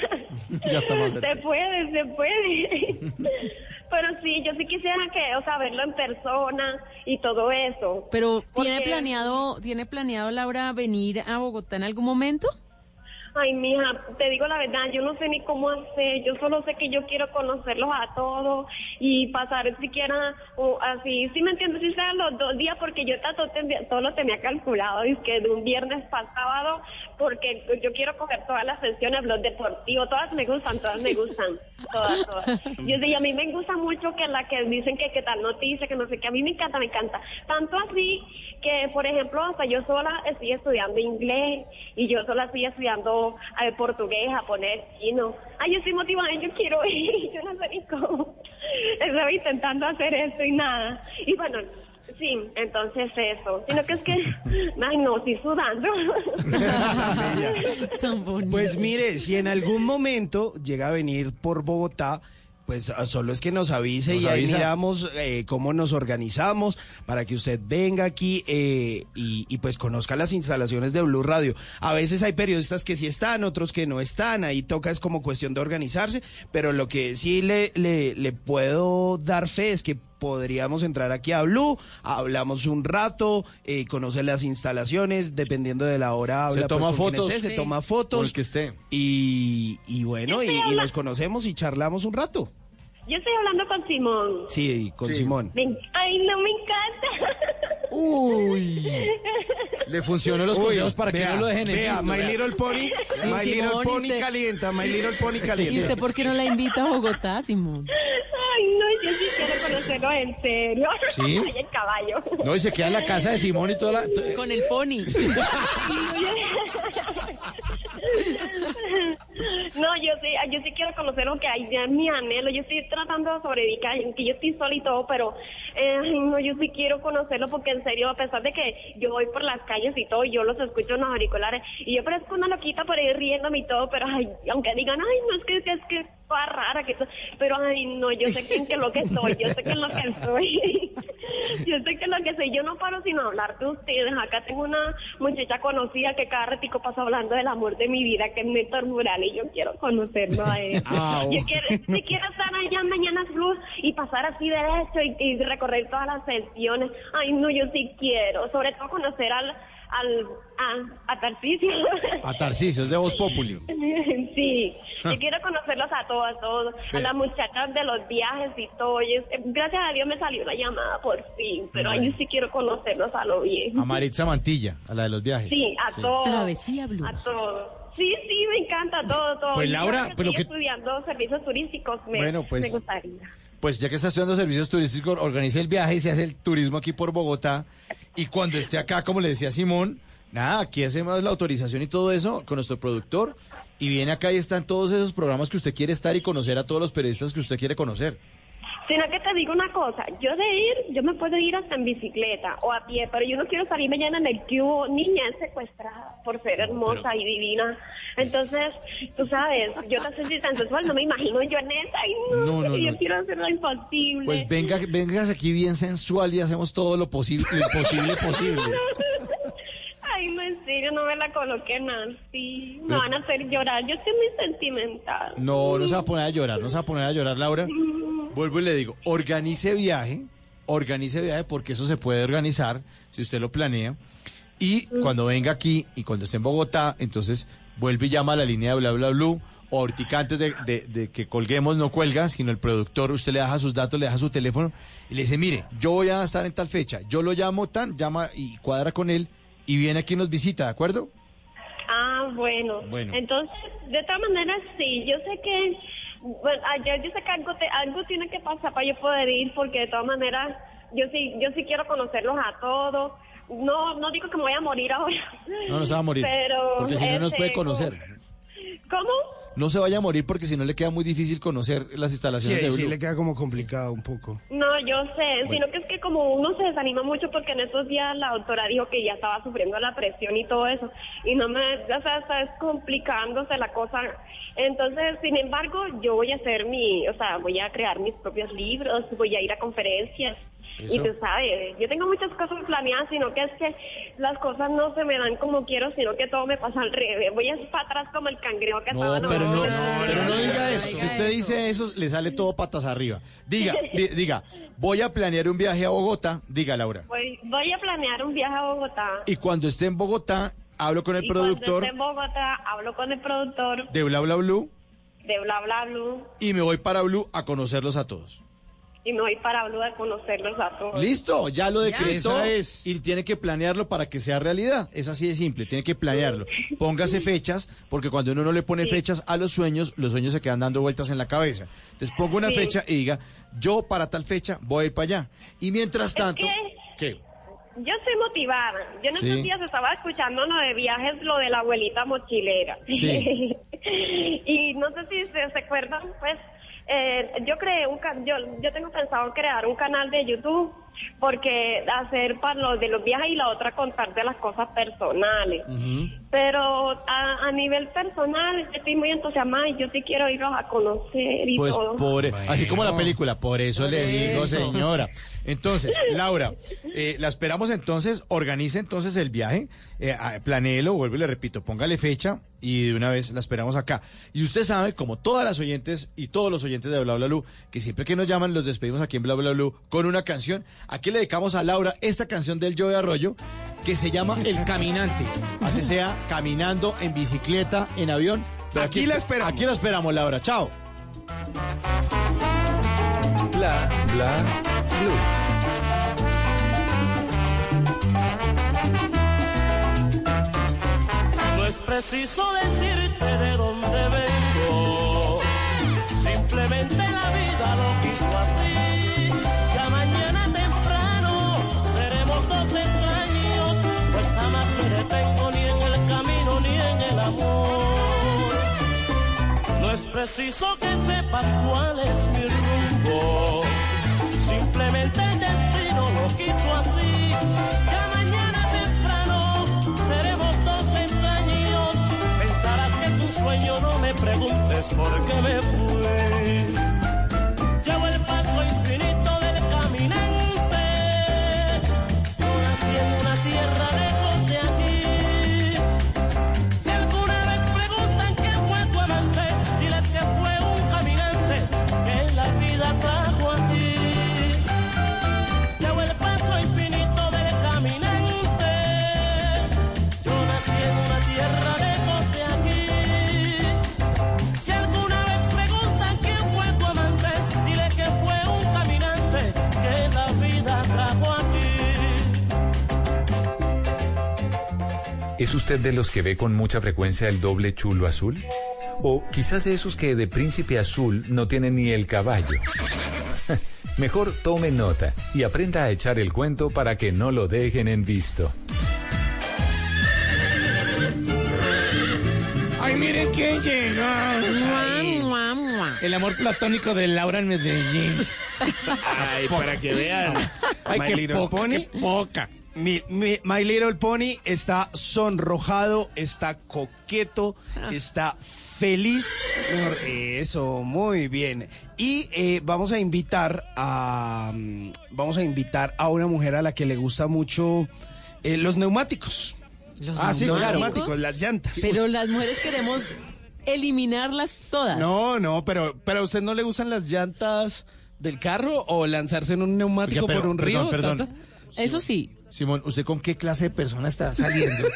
Ya estamos Se cerca. puede, se puede. Pero sí, yo sí quisiera que, o sea, verlo en persona y todo eso. Pero ¿tiene Porque- planeado, tiene planeado Laura venir a Bogotá en algún momento? Ay, mija, te digo la verdad, yo no sé ni cómo hacer, yo solo sé que yo quiero conocerlos a todos y pasar siquiera o así, ¿sí me entiendes? Si sean los dos días, porque yo ta- todo, lo tenía calculado, es que de un viernes para sábado, porque yo quiero coger todas las sesiones, los deportivos, todas me gustan, todas me gustan, todas, todas. Yo y a mí me gusta mucho que la que dicen que, que tal noticia, que no sé qué, a mí me encanta, me encanta. Tanto así que, por ejemplo, hasta yo sola estoy estudiando inglés y yo sola estoy estudiando eh, portugués, japonés, chino. Ay, yo estoy motivada, yo quiero ir, yo no sé ni cómo. Estaba intentando hacer eso y nada. Y bueno, sí, entonces eso. Sino que es que, ay no, estoy sudando. Pues mire, si en algún momento llega a venir por Bogotá, pues ah, solo es que nos avise Nos y ahí avisa. miramos eh, cómo nos organizamos para que usted venga aquí eh, y, y, pues conozca las instalaciones de Blue Radio. A veces hay periodistas que sí están, otros que no están, ahí toca es como cuestión de organizarse, pero lo que sí le, le, le puedo dar fe es que podríamos entrar aquí a Blue, hablamos un rato, eh, conocer las instalaciones, dependiendo de la hora Se habla, toma pues, con quien fotos. esté, se toma fotos. Que esté. Y, y bueno, y, y nos conocemos y charlamos un rato. Yo estoy hablando con Simón. Sí, con Simón. Me Ay, no me encanta. Uy. Le funcionó los consejos para que no lo dejen en vea, visto, My vea. Little Pony, My Simón, Little ¿y Pony calienta, My Little Pony calienta. ¿Y usted por qué no la invita a Bogotá, Simón? Ay, no, yo sí quiero conocerlo en serio. ¿Sí? Ay, el caballo. No, y se queda en la casa de Simón y toda la... Con el pony. No, yo sí, yo sí quiero conocer lo que hay, ya es mi anhelo. Yo estoy tratando de sobrevivar, que yo estoy sola y todo, pero eh, no, yo sí quiero conocerlo porque en serio, a pesar de que yo voy por las calles y todo, yo los escucho en los auriculares y yo parezco una loquita por ir riéndome y todo, pero ay, aunque digan, ay, no es que es que toda rara, que pero ay, no, yo sé que en qué es lo que soy, yo sé que es lo que soy. yo sé que es lo que soy, yo no paro sino hablar de ustedes. Acá tengo una muchacha conocida que cada ratico pasa hablando del amor de mi vida, que es Néstor Mural, y yo quiero conocerlo a él. Ah, yo quiero, sí quiero estar allá en Mañanas Blue y pasar así derecho y, y recorrer todas las sesiones. Ay, no, yo sí quiero, sobre todo conocer al, al, a, a Tarcisio. A Tarcisio, es de Voz Populi. Sí, Ah. yo quiero conocerlos a todos, a todos, a las muchachas de los viajes y todo. y es- eh, gracias a Dios me salió una llamada por fin, pero yo sí quiero conocerlos a lo bien. A Maritza Mantilla, a la de los viajes. Sí, a todos. Travesía Blue. A todos. Sí, sí, me encanta todo, todo. Pues, Laura, pero estoy que- estudiando servicios turísticos, me, Bueno, pues- me gustaría. Pues ya que está estudiando servicios turísticos, organice el viaje y se hace el turismo aquí por Bogotá. Y cuando esté acá, como le decía Simón, nada, aquí hacemos la autorización y todo eso con nuestro productor. Y viene acá y están todos esos programas que usted quiere estar y conocer a todos los periodistas que usted quiere conocer. Sino que te digo una cosa, yo de ir, yo me puedo ir hasta en bicicleta o a pie, pero yo no quiero salir mañana en el cubo, niña es secuestrada por ser hermosa y divina. Entonces, tú sabes, yo te soy tan sensual, no me imagino yo en esa, ay no, No, no, yo no. quiero hacerlo imposible. Pues venga, vengas aquí bien sensual y hacemos todo lo posible, lo imposible posible. Ay, no, en serio, no me la coloquen así. Me Pero- van a hacer llorar. Yo estoy muy sentimental. No, no se va a poner a llorar, no se va a poner a llorar, Laura. Vuelvo y le digo, organice viaje, organice viaje porque eso se puede organizar si usted lo planea. Y cuando venga aquí y cuando esté en Bogotá, entonces vuelve y llama a la línea de bla bla blue. O ahorita antes de, de- de que colguemos, no cuelga, sino el productor, usted le deja sus datos, le deja su teléfono y le dice, mire, yo voy a estar en tal fecha, yo lo llamo tan, llama y cuadra con él y viene aquí y nos visita, ¿de acuerdo? Ah, bueno. Bueno. Entonces, de todas maneras, sí. Yo sé que, bueno, ayer yo sé que algo, te- algo tiene que pasar para yo poder ir, porque de todas maneras, yo sí, yo sí quiero conocerlos a todos. No, no digo que me voy a morir ahora. No, no se va a morir. Pero, porque si no nos este, puede conocer. ¿Cómo? No se vaya a morir porque si no le queda muy difícil conocer las Sí, instalaciones de sí, Blue. le queda como complicado un poco. No, yo sé, Bueno. sino que es que como uno se desanima mucho porque en estos días la doctora dijo que ya estaba sufriendo la presión y todo eso, y no me, o sea, está es complicándose la cosa. Entonces, sin embargo, yo voy a hacer mi, o sea, voy a crear mis propios libros, voy a ir a conferencias. Y tú sabes, yo tengo muchas cosas planeadas, sino que es que las cosas no se me dan como quiero, sino que todo me pasa al revés. Voy a ir para atrás como el cangrejo que No, estaba pero no, enamorado. pero no diga eso. Si usted dice eso, le sale todo patas arriba. Diga, di- diga, voy a planear un viaje a Bogotá, diga Laura. Voy, voy a planear un viaje a Bogotá. Y cuando esté en Bogotá, hablo con el Y cuando productor esté en Bogotá, hablo con el productor de Bla Bla Blue de Bla Bla Blue y me voy para Blue a conocerlos a todos. Y me voy para Blue a conocerlos a todos. Listo, ya lo decretó es. y tiene que planearlo para que sea realidad. Es así de simple, tiene que planearlo. Póngase fechas, porque cuando uno no le pone Sí. fechas a los sueños, los sueños se quedan dando vueltas en la cabeza. Entonces ponga una Sí. fecha y diga, yo para tal fecha voy a ir para allá. Y mientras tanto, que- ¿qué? Yo estoy motivada. Yo en estos Sí. días estaba escuchando lo de viajes, lo de la abuelita mochilera. Sí. y no sé si se, se acuerdan, pues eh, yo creé un yo yo tengo pensado crear un canal de YouTube porque hacer para los de los viajes y la otra contar de las cosas personales. Pero a, a nivel personal estoy muy entusiasmada y yo sí quiero irlos a conocer y Pues todo. por, así como la película, por eso Por le digo, eso. señora. Entonces, Laura, eh, la esperamos entonces, organice entonces el viaje, eh, planéelo, vuelvo y le repito, póngale fecha y de una vez la esperamos acá. Y usted sabe, como todas las oyentes y todos los oyentes de Bla Bla Blue, que siempre que nos llaman los despedimos aquí en Bla Bla Blue con una canción. Aquí le dedicamos a Laura esta canción del Yo de Arroyo que se llama El Caminante. Así sea, caminando, en bicicleta, en avión. Pero Aquí la espe- esperamos. Aquí la esperamos, Laura. Chao. Bla bla blue. No es preciso decirte de dónde vengo. Preciso que sepas cuál es mi rumbo. Simplemente el destino lo quiso así. Ya mañana temprano seremos dos extraños. Pensarás que es un sueño, no me preguntes por qué me fui. ¿Es usted de los que ve con mucha frecuencia el doble chulo azul? O quizás de esos que de príncipe azul no tienen ni el caballo. Mejor tome nota y aprenda a echar el cuento para que no lo dejen en visto. Ay, miren quién llega. El amor platónico de Laura en Medellín. Ay, para que vean. Ay, qué poca, qué poca. Mi, mi- My Little Pony está sonrojado, está coqueto, está feliz. Mejor, Eso, muy bien. Y eh, vamos a invitar a mm, vamos a invitar a una mujer a la que le gusta mucho eh, los neumáticos. ¿Los ah, sí, claro, neumáticos? neumáticos, las llantas. Pero las mujeres queremos eliminarlas todas. No, no, pero, pero a usted no le gustan las llantas del carro o lanzarse en un neumático Oiga, pero, por un río. perdón, perdón. Tata? Eso sí. Simón, ¿usted con qué clase de persona está saliendo?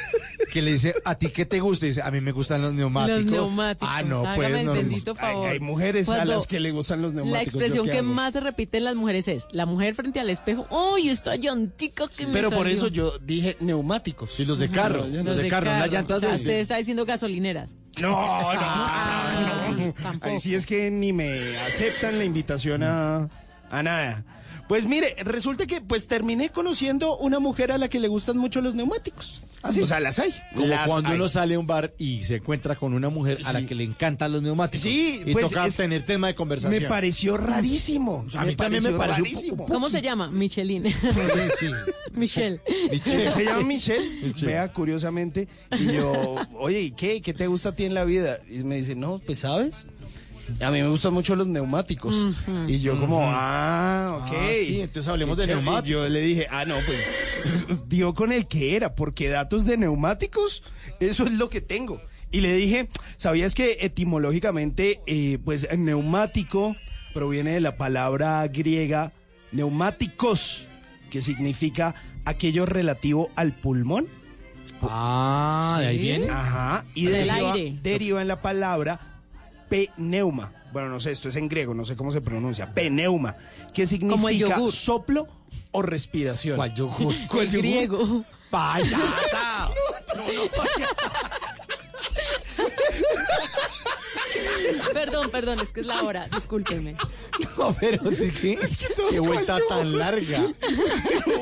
que le dice, ¿a ti qué te gusta? Y dice, a mí me gustan los neumáticos. Los neumáticos. Ah, no, hágame pues el no. bendito favor. hay mujeres a las que le gustan los neumáticos. La ¿yo expresión que hago? más se repite en las mujeres es la mujer frente al espejo. ¡Uy, esta llantica que me Pero por salió". eso yo dije neumáticos. Sí, los de carro, los, de carro, las llantas O sea, de... usted está diciendo gasolineras. No, no, Ah, no. tampoco. Ahí sí es que ni me aceptan la invitación a, a nada. Pues mire, resulta que pues terminé conociendo una mujer a la que le gustan mucho los neumáticos. O sea, las hay. Como Las cuando hay. uno sale a un bar y se encuentra con una mujer a la que le encantan los neumáticos. Sí, y pues, toca es- tener tema de conversación. Me pareció rarísimo. A mí también me pareció rarísimo. ¿Cómo se llama? Michelin. Sí, Michelle. Michelle, se llama Michelle, Michelle. vea curiosamente, y yo, oye, ¿y qué? ¿Qué te gusta a ti en la vida? Y me dice, no, pues sabes, a mí me gustan mucho los neumáticos. Y yo como, ah, ok. Ah, sí, entonces hablemos de neumáticos. Yo le dije, ah, no, pues, dio con el que era, porque datos de neumáticos, eso es lo que tengo. Y le dije, ¿sabías que etimológicamente, eh, pues, neumático proviene de la palabra griega neumáticos, que significa aquello relativo al pulmón? Ah, de ahí viene. Ajá. Y deriva, deriva en la palabra pneuma. Bueno, no sé, esto es en griego, no sé cómo se pronuncia. Pneuma, que Como el significa yogur. soplo o respiración. ¿Cuál yogur? ¿Cuál El yogur? griego. ¡Payata! Perdón, perdón, es que es la hora, discúlpeme. No, pero sí que. Qué vuelta tan larga.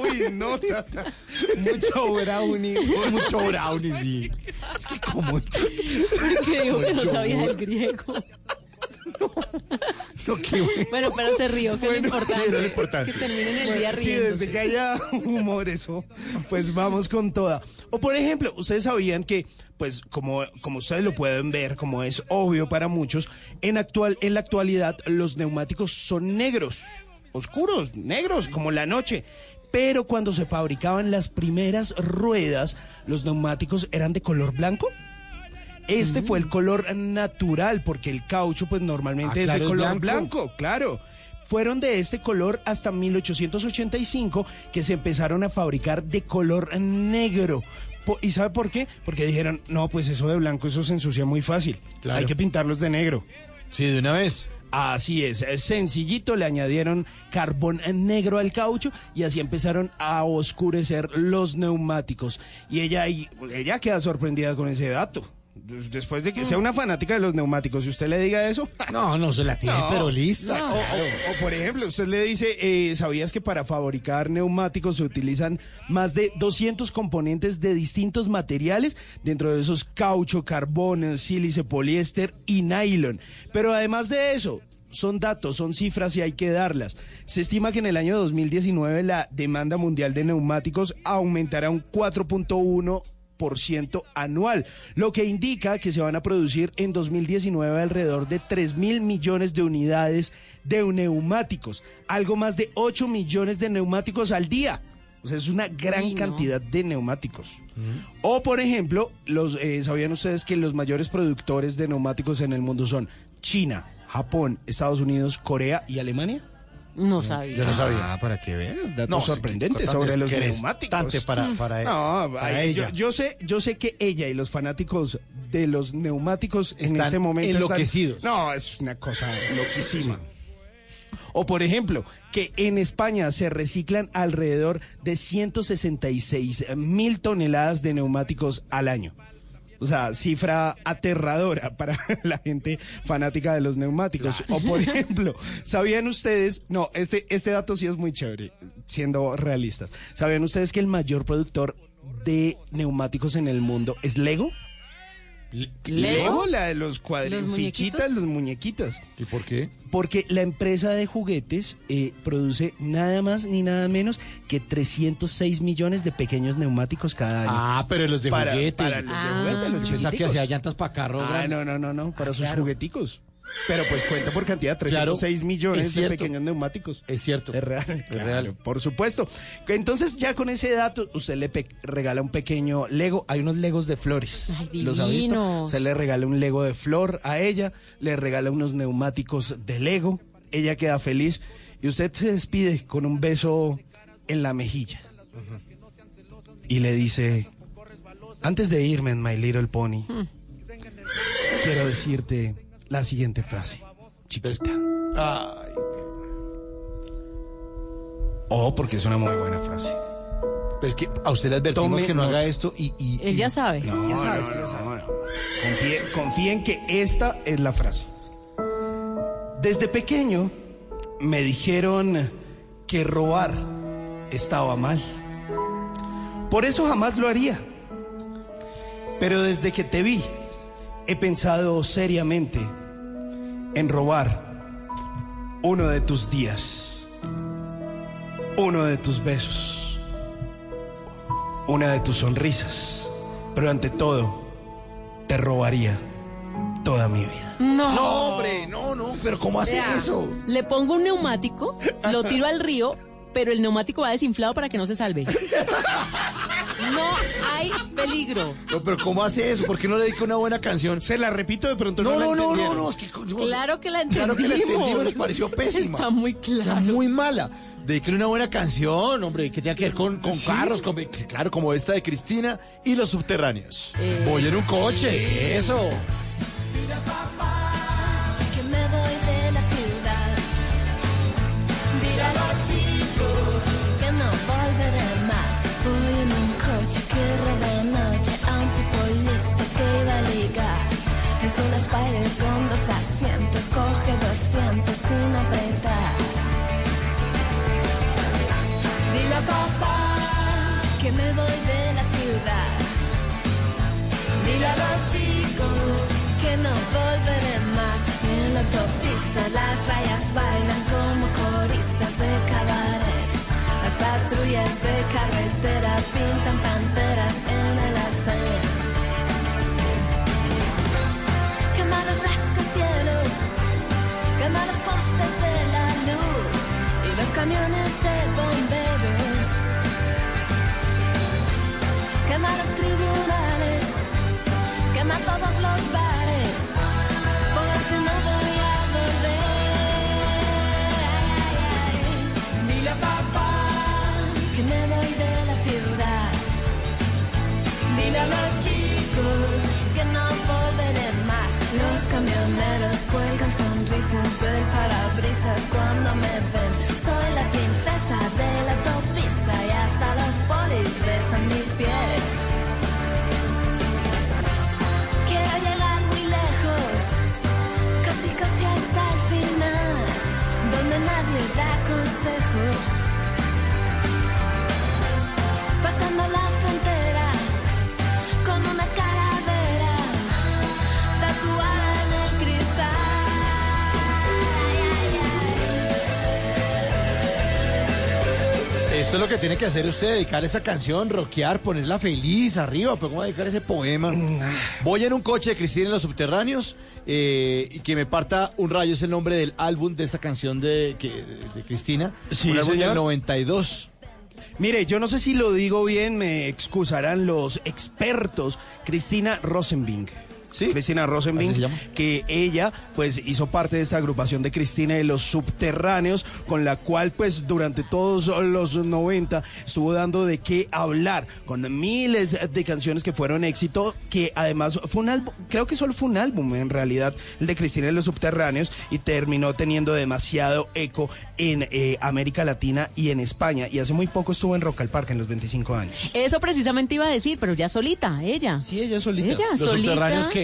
Uy, no, tata. Mucho brownie. Mucho brownie, sí. Es que como. Porque dijo que no sabía el griego. No, bueno. Bueno, pero se rió, que es lo importante. sí, es lo importante. Que terminen el día Bueno, sí, riendo. desde que haya humor eso, pues vamos con toda. O por ejemplo, ustedes sabían que, pues como, como ustedes lo pueden ver, como es obvio para muchos, en, actual, en la actualidad los neumáticos son negros, oscuros, negros, como la noche. Pero cuando se fabricaban las primeras ruedas, los neumáticos eran de color blanco. Este fue el color natural, porque el caucho, pues normalmente Ah, es claro, de color blanco. blanco, claro. Fueron de este color hasta 1885 que se empezaron a fabricar de color negro. ¿Y sabe por qué? Porque dijeron, no, pues eso de blanco, eso se ensucia muy fácil. Claro. Hay que pintarlos de negro. Sí, de una vez. Así es, es sencillito, le añadieron carbón negro al caucho y así empezaron a oscurecer los neumáticos. Y ella, ella queda sorprendida con ese dato. Después de que sea una fanática de los neumáticos, si usted le diga eso. No, no se la tiene, No. pero lista. O, o- o, por ejemplo, usted le dice, eh, ¿sabías que para fabricar neumáticos se utilizan más de 200 componentes de distintos materiales? Dentro de esos caucho, carbón, sílice, poliéster y nylon. Pero además de eso, son datos, son cifras y hay que darlas. Se estima que en el año 2019 la demanda mundial de neumáticos aumentará un 4.1 por ciento anual, lo que indica que se van a producir en 2019 alrededor de 3 mil millones de unidades de neumáticos, algo más de 8 millones de neumáticos al día. O sea, es una gran no. cantidad de neumáticos. O, por ejemplo, los, eh, ¿sabían ustedes que los mayores productores de neumáticos en el mundo son China, Japón, Estados Unidos, Corea y Alemania? No sabía. Yo no sabía. Ah, para que vean, datos No, sorprendentes sobre los neumáticos. tante para, para, No, para ay, ella. Yo, yo sé, yo sé que ella y los fanáticos de los neumáticos en Están este momento están- enloquecidos. no, es una cosa loquísima. O por ejemplo, que en España se reciclan alrededor de 166 mil toneladas de neumáticos al año. O sea, cifra aterradora para la gente fanática de los neumáticos. O por ejemplo, ¿sabían ustedes? No, este, este dato sí es muy chévere, siendo realistas. ¿Sabían ustedes que el mayor productor de neumáticos en el mundo es Lego? ¿Lego? la de los cuadritos, muñequitos? los muñequitas. ¿Y por qué? Porque la empresa de juguetes eh, produce nada más ni nada menos que 306 millones de pequeños neumáticos cada año. Ah, pero los de Para- juguete. para los de Ah. juguete, los pensaba que hacía llantas para carro. Ah, grande. no, no, no, no, para Ah, sus claro. jugueticos. Pero pues cuenta por cantidad, Claro, 306 millones es de pequeños neumáticos. Es cierto. Es real, claro, real. por supuesto. Entonces ya con ese dato usted le regala un pequeño Lego. Hay unos Legos de flores. Ay, ¿Los ha visto? Se le regala un Lego de flor a ella, le regala unos neumáticos de Lego. Ella queda feliz y usted se despide con un beso en la mejilla. Y le dice, antes de irme en My Little Pony, quiero decirte la siguiente frase, chiquita. Ay, Oh, porque es una muy buena frase. pues que a usted le advertimos Tome que no haga esto y... y- Él ya y- sabe. No, Ya no, sabes no, que ya no, sabe. no. Confíe, confíe en que esta es la frase. Desde pequeño me dijeron que robar estaba mal. Por eso jamás lo haría. Pero desde que te vi, he pensado seriamente en robar uno de tus días, uno de tus besos, una de tus sonrisas, pero ante todo, te robaría toda mi vida. No. No, hombre, no, no, pero ¿cómo hace Vea, eso? Le pongo un neumático, lo tiro al río, pero el neumático va desinflado para que no se salve. No hay peligro. No, pero ¿cómo hace eso? ¿Por qué no le dedica una buena canción? Se la repito de pronto. No, no, no, no, no, es que no, Claro que la Claro entendimos. que la entendimos, nos pareció pésima. Está muy Está claro. muy mala. Dedíquele una buena canción, hombre, que tenga que ver con, con carros, con- claro, como esta de Cristina y los subterráneos. Eh, Voy en un coche, eso. Asientos, coge 200 sin apretar. Dile a papá que me voy de la ciudad. Dile a los chicos que no volveré más. En la autopista las rayas bailan como coristas de cabaret. Las patrullas de carretera pintan panteras todos los bares, porque no voy a volver. Dile a papá que me voy de la ciudad. Dile a los chicos que no volveré más. Los camioneros cuelgan sonrisas del parabrisas Esto es lo que tiene que hacer usted, dedicar esa canción, rockear, ponerla feliz arriba, pero ¿cómo dedicar ese poema? Voy en un coche de Cristina en los subterráneos eh, y que me parta un rayo es el nombre del álbum de esta canción de, que- de Cristina. Sí, un álbum señor. del 92. Mire, yo no sé si lo digo bien, me excusarán los expertos. Cristina Rosenbing. Sí. Cristina Rosenbing, que ella pues hizo parte de esta agrupación de Cristina de los Subterráneos, con la cual pues durante todos los 90 estuvo dando de qué hablar, con miles de canciones que fueron éxito, que además fue un álbum, creo que solo fue un álbum en realidad, el de Cristina de los Subterráneos, y terminó teniendo demasiado eco en eh, América Latina y en España, y hace muy poco estuvo en Rock al Parque en los 25 años. Eso precisamente iba a decir, pero ya solita, ella. Sí, ella solita. Ella, ¿Los solita. subterráneos qué?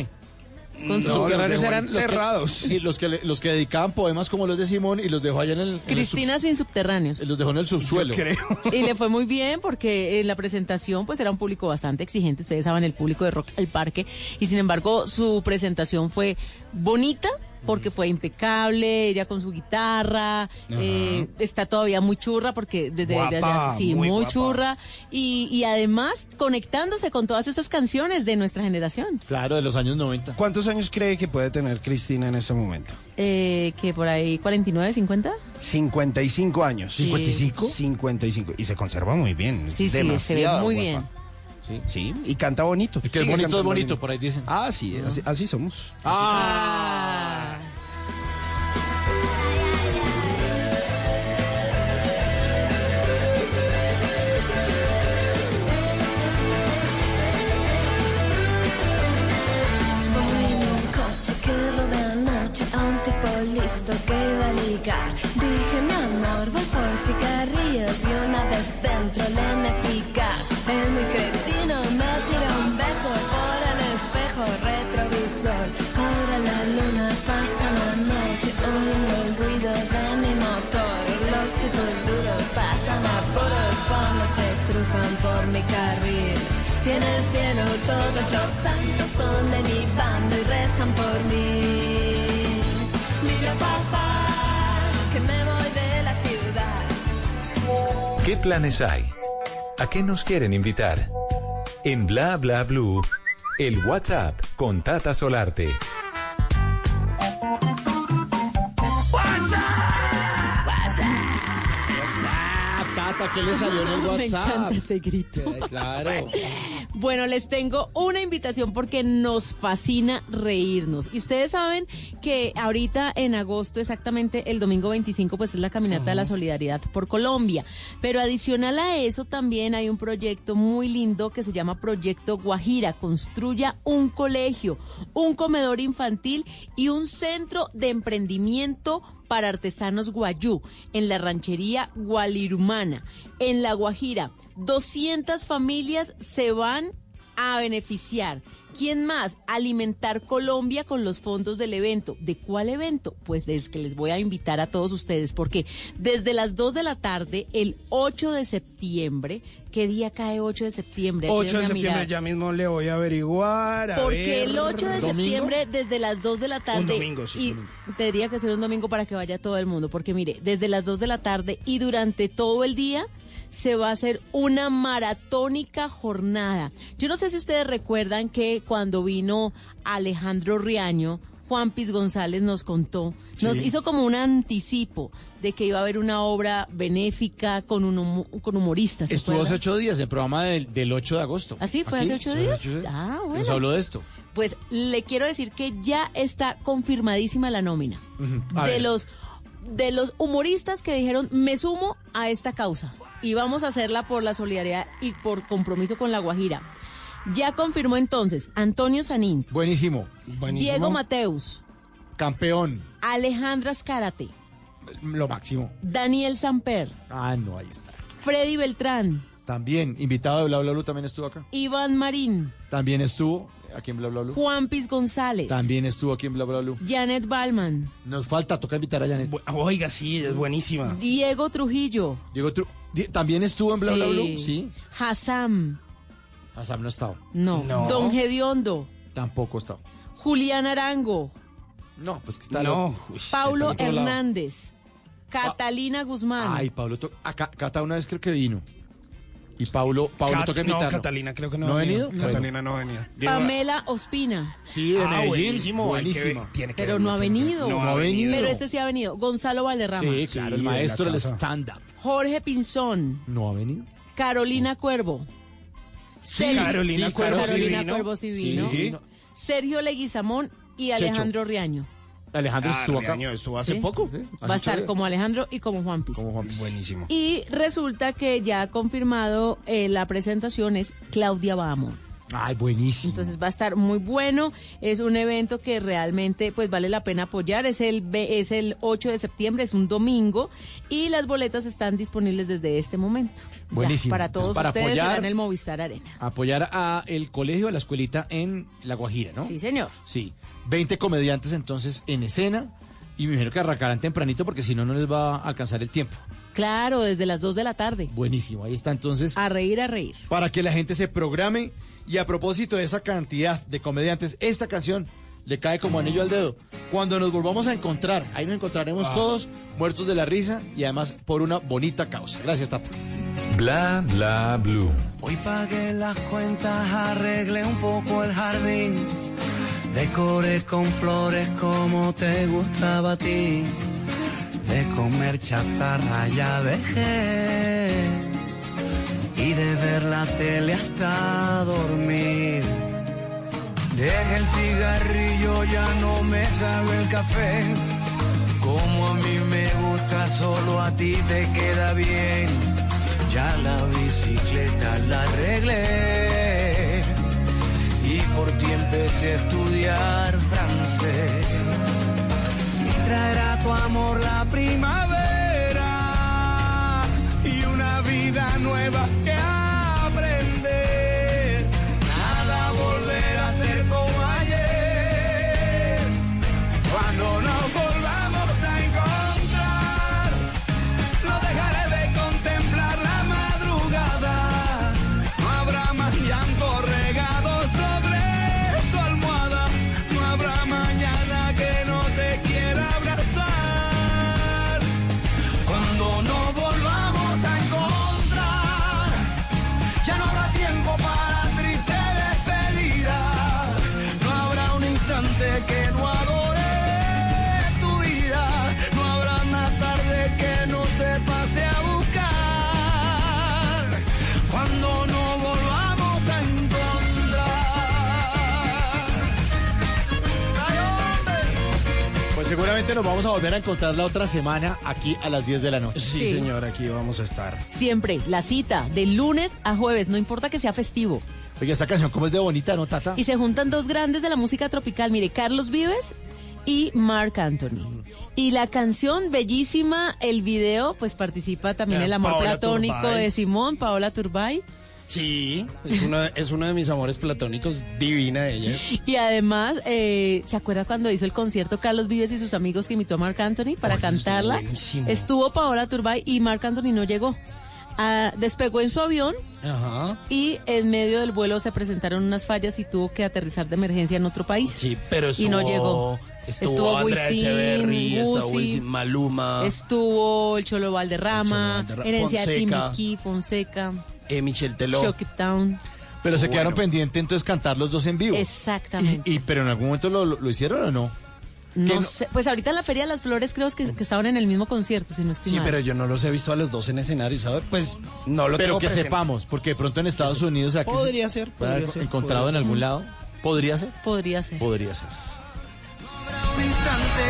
Con Los su- subterráneos dejó eran los que, enterrados. sí, los, que, le- los que dedicaban poemas como los de Simón y los dejó allá en el, en el Cristina sin subterráneos. sub- los dejó en el subsuelo. Y le fue muy bien porque en la presentación pues era un público bastante exigente, ustedes saben el público de Rock al Parque y sin embargo su presentación fue bonita porque fue impecable, ella con su guitarra, eh, está todavía muy churra porque desde, desde Guapa, hace- sí, muy churra y, y además conectándose con todas esas canciones de nuestra generación, Claro, de los años 90. ¿Cuántos años cree que puede tener Cristina en este momento? eh, que por ahí 49, 50. 55 años. Sí. ¿55? 55. Y se conserva muy bien. Sí, sí, se ve muy guapa. bien. Sí, sí, y canta bonito. Y que es Sigue bonito, es bonito, lindo. por ahí dicen. Ah, sí, así, así somos. Ah. Voy en un coche que robé anoche a un tipo listo que iba a ligar. Todos los santos son de mi bando y rezan por mí. Dile a papá que me voy de la ciudad. ¿Qué planes hay? ¿A qué nos quieren invitar? En Bla Bla Blue, el WhatsApp con Tata Solarte. WhatsApp, Tata, Oiga, ¿qué le salió en el Me WhatsApp? encanta ese grito. Claro. Bueno, les tengo una invitación porque nos fascina reírnos. Y ustedes saben que ahorita en agosto, exactamente el domingo 25, pues es la caminata de la solidaridad por Colombia. Pero adicional a eso también hay un proyecto muy lindo que se llama Proyecto Guajira. Construya un colegio, un comedor infantil y un centro de emprendimiento para artesanos guayú en la ranchería Gualirumana, en La Guajira. 200 familias se van a beneficiar. ¿Quién más? Alimentar Colombia con los fondos del evento. ¿De cuál evento? Pues es que les voy a invitar a todos ustedes porque desde las 2 de la tarde, el 8 de septiembre, ¿qué día cae 8 de septiembre? 8 de septiembre, mirar. ya mismo le voy a averiguar. a Porque ver. el 8 de septiembre, desde las 2 de la tarde. domingo, sí, Y domingo. tendría que ser un domingo para que vaya todo el mundo. Porque mire, desde las 2 de la tarde y durante todo el día se va a hacer una maratónica jornada. Yo no sé si ustedes recuerdan que cuando vino Alejandro Riaño, Juan Piz González nos contó, nos Sí. hizo como un anticipo de que iba a haber una obra benéfica con, un humo- con humoristas. ¿se Estuvo hace ocho días, el programa del, del 8 de agosto. ¿Ah, sí? ¿Fue hace ocho días? Ah, Nos bueno. habló de esto. Pues le quiero decir que ya está confirmadísima la nómina de ver. los de los humoristas que dijeron me sumo a esta causa y vamos a hacerla por la solidaridad y por compromiso con la Guajira. Ya confirmó entonces Antonio Sanín, Buenísimo. Diego Mateus, Campeón. Alejandra Escárate, Lo máximo. Daniel Samper, Ah, no, ahí está. Freddy Beltrán, También, invitado de Bla Bla Blue también estuvo acá. Iván Marín, También estuvo aquí en Bla Bla Blue. Juan Piz González, También estuvo aquí en Bla Bla Blue. Janet Balman, Nos falta, toca invitar a Janet. Oiga, sí, es buenísima. Diego Trujillo, Diego Tru- ¿También estuvo en Bla Bla Sí. Blue? Sí. Hassam, Hassan no estaba. no, No. Don Gediondo, Tampoco estaba. Julián Arango, No, pues que está No, loco. uy, Paulo lado. Hernández, Catalina Guzmán, Ay, Pablo, acá, Cata una vez creo que vino. Y Paulo, Paulo Cat- toca no. Catalina creo que no, ¿No ha venido? Catalina no ha venido. Pamela Ospina, Sí, de Ah, Medellín. buenísimo, hay que tiene que pero verlo, no ha venido. verlo. No ha venido. Pero este sí ha venido. Gonzalo Valderrama, Sí, claro, el Sí, maestro del stand-up. Jorge Pinzón, ¿No ha venido? Carolina Cuervo, Sergio- Carolina Sí, Cuervo sí Carolina vino. Cuervo sí Sí, vino. sí. Sergio Leguizamón y Alejandro Riaño. Alejandro Ah, estuvo acá. Estuvo hace Sí. poco. Va a estar como Alejandro y como Juan Piz. Como Juan Piz. Buenísimo. Y resulta que ya ha confirmado eh, la presentación es Claudia Bamo. Ay, buenísimo. Entonces va a estar muy bueno. Es un evento que realmente pues vale la pena apoyar. Es el ve- es el 8 de septiembre, es un domingo y las boletas están disponibles desde este momento. Ya, Buenísimo. para todos Entonces, para ustedes apoyar- será en el Movistar Arena. Apoyar a el colegio, a la escuelita en La Guajira, ¿no? Sí, señor. Sí. 20 comediantes entonces en escena. Y me imagino que arrancarán tempranito porque si no, no les va a alcanzar el tiempo. Claro, desde las 2 de la tarde. Buenísimo. Ahí está entonces. A reír, a reír. Para que la gente se programe. Y a propósito de esa cantidad de comediantes, esta canción le cae como anillo al dedo. Cuando nos volvamos a encontrar, ahí nos encontraremos Ah. todos muertos de la risa y además por una bonita causa. Gracias, Tata. Bla bla blue. Hoy pagué las cuentas, arreglé un poco el jardín, decoré con flores como te gustaba a ti, de comer chatarra ya dejé y de ver la tele hasta dormir. Deje el cigarrillo, ya no me sabe el café, como a mí me gusta, solo a ti te queda bien. Ya la bicicleta la arreglé por ti empecé a estudiar francés. Y traerá tu amor la primavera y una vida nueva que aprender. Seguramente nos vamos a volver a encontrar la otra semana aquí a las 10 de la noche. Sí, Sí. señor, aquí vamos a estar. Siempre, la cita, de lunes a jueves, no importa que sea festivo. Oye, esta canción, ¿cómo es de bonita, no, Tata? Y se juntan dos grandes de la música tropical, mire, Carlos Vives y Mark Anthony. Y la canción, bellísima, el video, pues participa también el amor Paola platónico Turbay. de Simón, Paola Turbay. Sí, es uno, es uno de mis amores platónicos, divina ella. Y además, eh, ¿se acuerda cuando hizo el concierto Carlos Vives y sus amigos que invitó a Marc Anthony para cantarla? Estuvo Paola Turbay y Marc Anthony no llegó. Ah, despegó en su avión Ajá. y en medio del vuelo se presentaron unas fallas y tuvo que aterrizar de emergencia en otro país. Sí, pero estuvo, Y no llegó. Estuvo, Estuvo Andrea Wisin, Echeverry, estuvo Wisin, Maluma, Estuvo el Cholo Valderrama, Herencia Fonseca. Timiki, Fonseca, eh, Michelle Teló. Shock It Down. Pero se Bueno. quedaron pendientes entonces cantar los dos en vivo. Exactamente. Y, y- pero en algún momento lo, lo- lo hicieron o no? No, no- sé, pues ahorita en la Feria de las Flores creo que, que estaban en el mismo concierto, si no estoy Sí, mal. pero yo no los he visto a los dos en escenario, ¿sabes? Pues no lo Pero tengo que presente. sepamos, porque de pronto en Estados Unidos aquí Podría se- ser, haber podría ser, encontrado podría en algún ser. lado. ¿Podría ser? Podría ser. Podría ser. un instante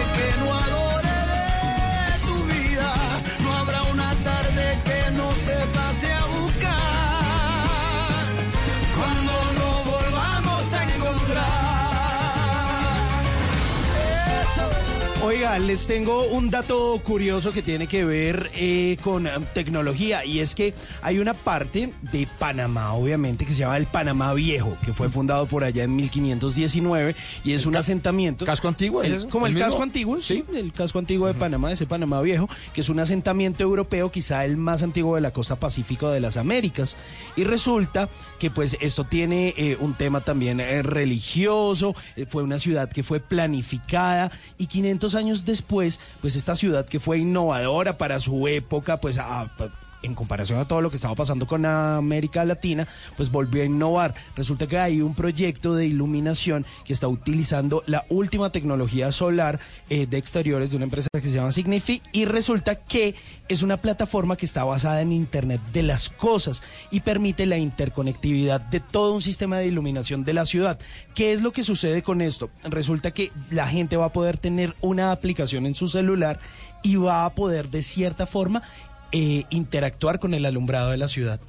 Oiga, les tengo un dato curioso que tiene que ver eh, con eh, tecnología y es que hay una parte de Panamá, obviamente, que se llama el Panamá Viejo, que fue fundado por allá en 1519 y es un asentamiento. ¿Casco antiguo es? Como el, casco antiguo, sí, el casco antiguo de Panamá, ese Panamá Viejo, que es un asentamiento europeo, quizá el más antiguo de la costa pacífica de las Américas. Y resulta que pues esto tiene eh, un tema también eh, religioso, fue una ciudad que fue planificada y 500 años después, pues esta ciudad que fue innovadora para su época, pues a- en comparación a todo lo que estaba pasando con América Latina, pues volvió a innovar. Resulta que hay un proyecto de iluminación que está utilizando la última tecnología solar eh, de exteriores de una empresa que se llama Signify y resulta que es una plataforma que está basada en Internet de las cosas y permite la interconectividad de todo un sistema de iluminación de la ciudad. ¿Qué es lo que sucede con esto? Resulta que la gente va a poder tener una aplicación en su celular y va a poder de cierta forma eh, interactuar con el alumbrado de la ciudad.